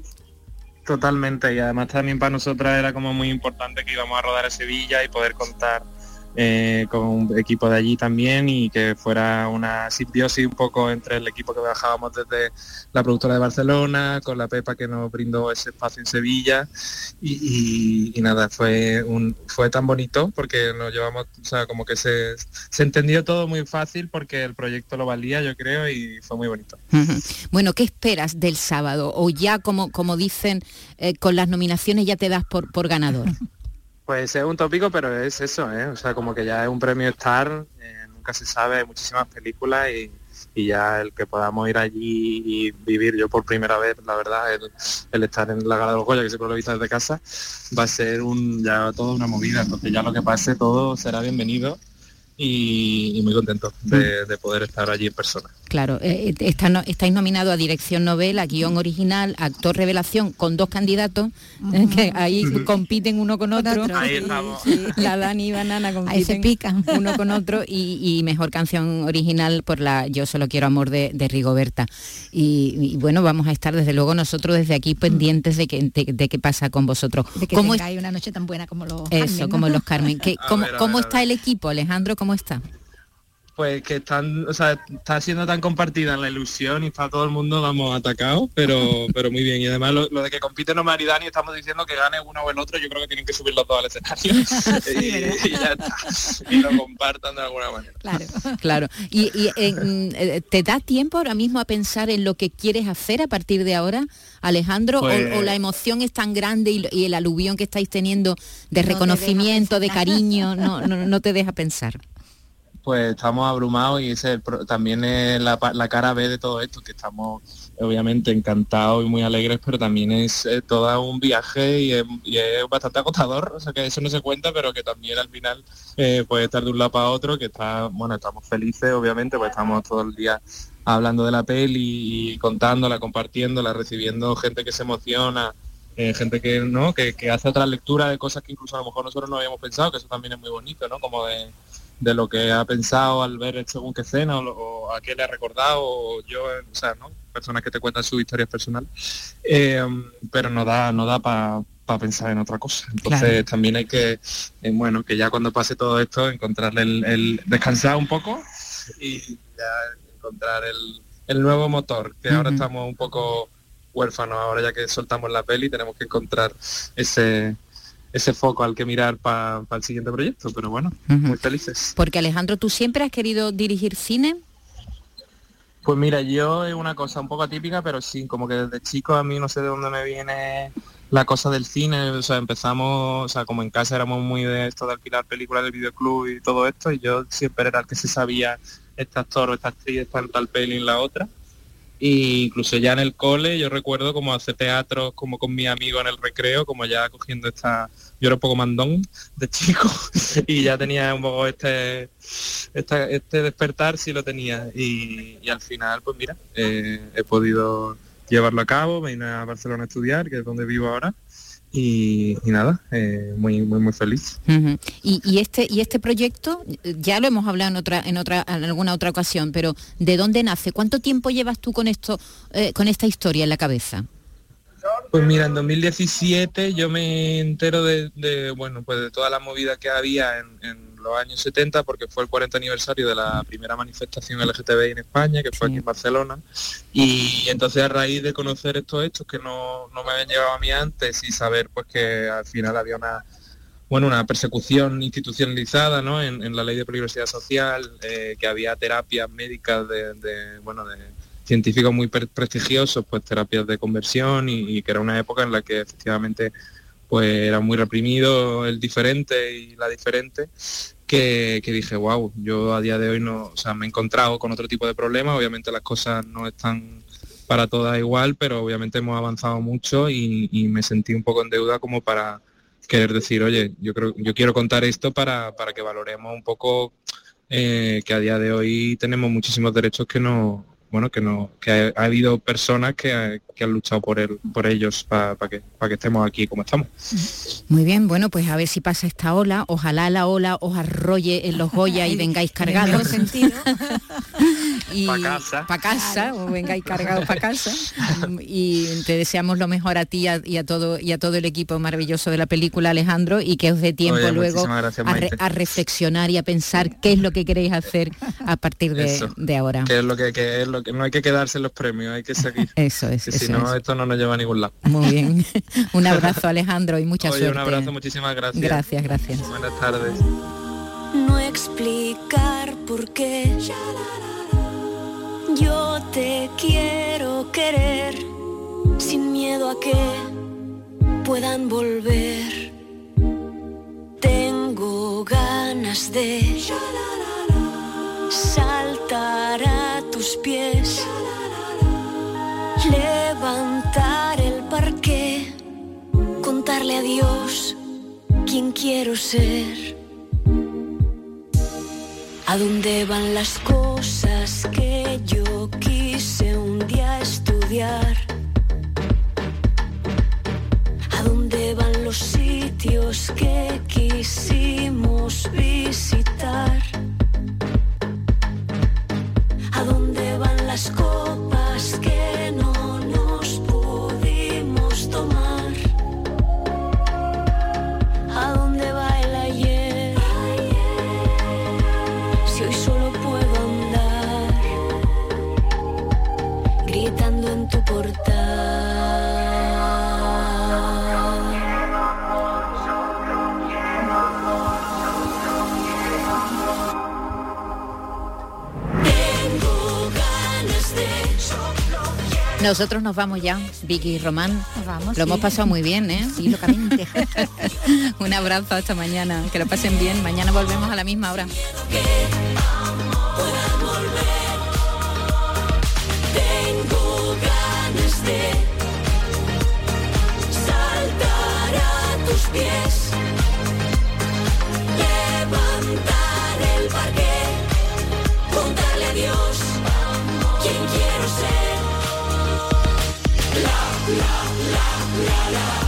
Totalmente, y además también para nosotras era como muy importante que íbamos a rodar a Sevilla y poder contar eh, con un equipo de allí también y que fuera una simbiosis un poco entre el equipo que bajábamos desde la productora de Barcelona, con la Pepa que nos brindó ese espacio en Sevilla y, y- y nada, fue un fue tan bonito porque nos llevamos, o sea, como que se, se entendió todo muy fácil porque el proyecto lo valía, yo creo, y fue muy bonito. Bueno, ¿qué esperas del sábado? O ya, como, como dicen, eh, con las nominaciones ya te das por, por ganador. [laughs] Pues es un tópico, pero es eso, ¿eh? O sea, como que ya es un premio Star, eh, nunca se sabe, hay muchísimas películas y, ya el que podamos ir allí y vivir yo por primera vez, la verdad, el, el estar en la gala de los Goya, que siempre lo he visto desde casa, va a ser un ya toda una movida, entonces ya lo que pase todo será bienvenido y, y muy contento de, de poder estar allí en persona. Claro, eh, está no- estáis nominado a dirección novela, guion original, actor revelación, con dos candidatos eh, que ahí compiten uno con otro. otro, Ahí estamos. La Dani y Banana compiten Ahí se pican. uno con otro y, y mejor canción original por la Yo solo quiero amor de, de Rigoberta. Y, y bueno, vamos a estar desde luego nosotros desde aquí pendientes de, que, de, de qué pasa con vosotros. De que ¿Cómo es- una noche tan buena como los eso, Carmen, ¿no? como los Carmen. ¿Qué- [laughs] A ¿Cómo, ver, cómo ver, está el equipo, Alejandro? ¿Cómo está? Pues que están, o sea, está siendo tan compartida la ilusión y está todo el mundo, vamos, atacado, pero [laughs] pero muy bien. Y además lo, lo de que compiten Omar y Dani, estamos diciendo que gane uno o el otro, yo creo que tienen que subir los dos al escenario [laughs] [laughs] y, y ya está. Y lo compartan de alguna manera. Claro. Claro. ¿Y, y, eh, mm, eh, te da tiempo ahora mismo a pensar en lo que quieres hacer a partir de ahora, Alejandro? ¿O- Pues- ¿O, la emoción es tan grande y, y el aluvión que estáis teniendo de reconocimiento, de cariño, no, no, no te deja pensar? Pues estamos abrumados y también es la, cara B de todo esto, que estamos obviamente encantados y muy alegres, pero también es todo un viaje y es, y es bastante agotador, o sea que eso no se cuenta, pero que también al final eh, puede estar de un lado para otro, que está, bueno, estamos felices obviamente, pues estamos todo el día hablando de la peli y contándola, compartiéndola, recibiendo gente que se emociona, eh, gente que no, que, que hace otra lectura de cosas que incluso a lo mejor nosotros no habíamos pensado, que eso también es muy bonito, ¿no? Como de, de lo que ha pensado al ver según qué escena o, a qué le ha recordado, o yo, eh, o sea, ¿no? Personas que te cuentan sus historias personales. Eh, pero no da, no da para pensar en otra cosa. Entonces Claro. también hay que, eh, bueno, que ya cuando pase todo esto, encontrarle el, el- descansar un poco y ya encontrar el, el nuevo motor, que ahora estamos un poco huérfanos ahora ya que soltamos la peli, tenemos que encontrar ese ese foco al que mirar para el siguiente proyecto, pero bueno, muy felices. Porque Alejandro, ¿tú siempre has querido dirigir cine? Pues mira, yo es una cosa un poco atípica, pero sí, como que desde chico a mí no sé de dónde me viene la cosa del cine, o sea, empezamos, o sea, como en casa éramos muy de esto de alquilar películas del videoclub y todo esto, y yo siempre era el que se sabía este actor o esta actriz está en tal peli en la otra. Y incluso ya en el cole yo recuerdo como hacer teatro como con mi amigo en el recreo, como ya cogiendo esta, yo era un poco mandón de chico [laughs] y ya tenía un poco este este despertar sí lo tenía. Y, al final pues mira, eh, he podido llevarlo a cabo, me vine a Barcelona a estudiar, que es donde vivo ahora, y, nada, eh, muy muy muy feliz. y, este y este proyecto ya lo hemos hablado en otra en otra en alguna otra ocasión, pero ¿de dónde nace? ¿Cuánto tiempo llevas tú con esto eh, con esta historia en la cabeza? Pues mira, en 2017 yo me entero de, bueno pues de toda la movida que había en los años 70 porque fue el 40 aniversario de la primera manifestación LGTBI en España, que fue aquí en Barcelona. Y entonces a raíz de conocer estos hechos que no, me habían llevado a mí antes y saber pues que al final había una bueno, una persecución institucionalizada ¿no? en, la ley de peligrosidad social, eh, que había terapias médicas de, bueno, de científicos muy prestigiosos, pues terapias de conversión y, y, que era una época en la que efectivamente pues era muy reprimido el diferente y la diferente, que, dije, wow, yo a día de hoy no, o sea, me he encontrado con otro tipo de problemas, obviamente las cosas no están para todas igual, pero obviamente hemos avanzado mucho y, me sentí un poco en deuda como para querer decir, oye, yo creo, yo quiero contar esto para, para que valoremos un poco eh, que a día de hoy tenemos muchísimos derechos que no, bueno, que no, que ha, habido personas que, han luchado por él, por ellos para que, que estemos aquí como estamos. Muy bien, bueno, pues a ver si pasa esta ola, ojalá la ola os arrolle en los Goya y vengáis cargados. y para casa, para casa o vengáis [laughs] cargados para casa. y te deseamos lo mejor a ti y a, todo y a todo el equipo maravilloso de la película, Alejandro, y que os dé tiempo luego a, reflexionar y a pensar qué es lo que queréis hacer a partir de, ahora. ¿Qué es lo que, es lo que no hay que quedarse en los premios, hay que seguir. [laughs] Eso es. si no, esto no nos lleva a ningún lado. Muy bien. [laughs] un abrazo, Alejandro, y mucha suerte. Un abrazo, muchísimas gracias. Gracias, gracias. Buenas tardes. No explicar por qué yo te quiero querer sin miedo a que puedan volver. Tengo ganas de saltar a tus pies, levantar el parque, contarle a Dios quién quiero ser. ¿A dónde van las cosas que yo quise Nosotros nos vamos ya, Vicky y Román. vamos. Lo hemos pasado muy bien, ¿eh? Sí, locamente. [laughs] Un abrazo hasta mañana. Que lo pasen bien. Mañana volvemos a la misma hora. Tengo ganas de saltar a tus pies.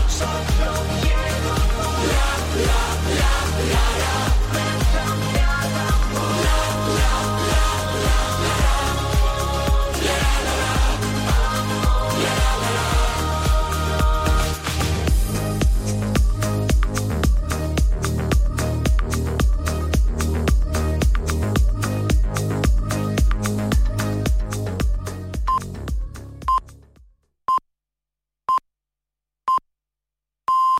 Só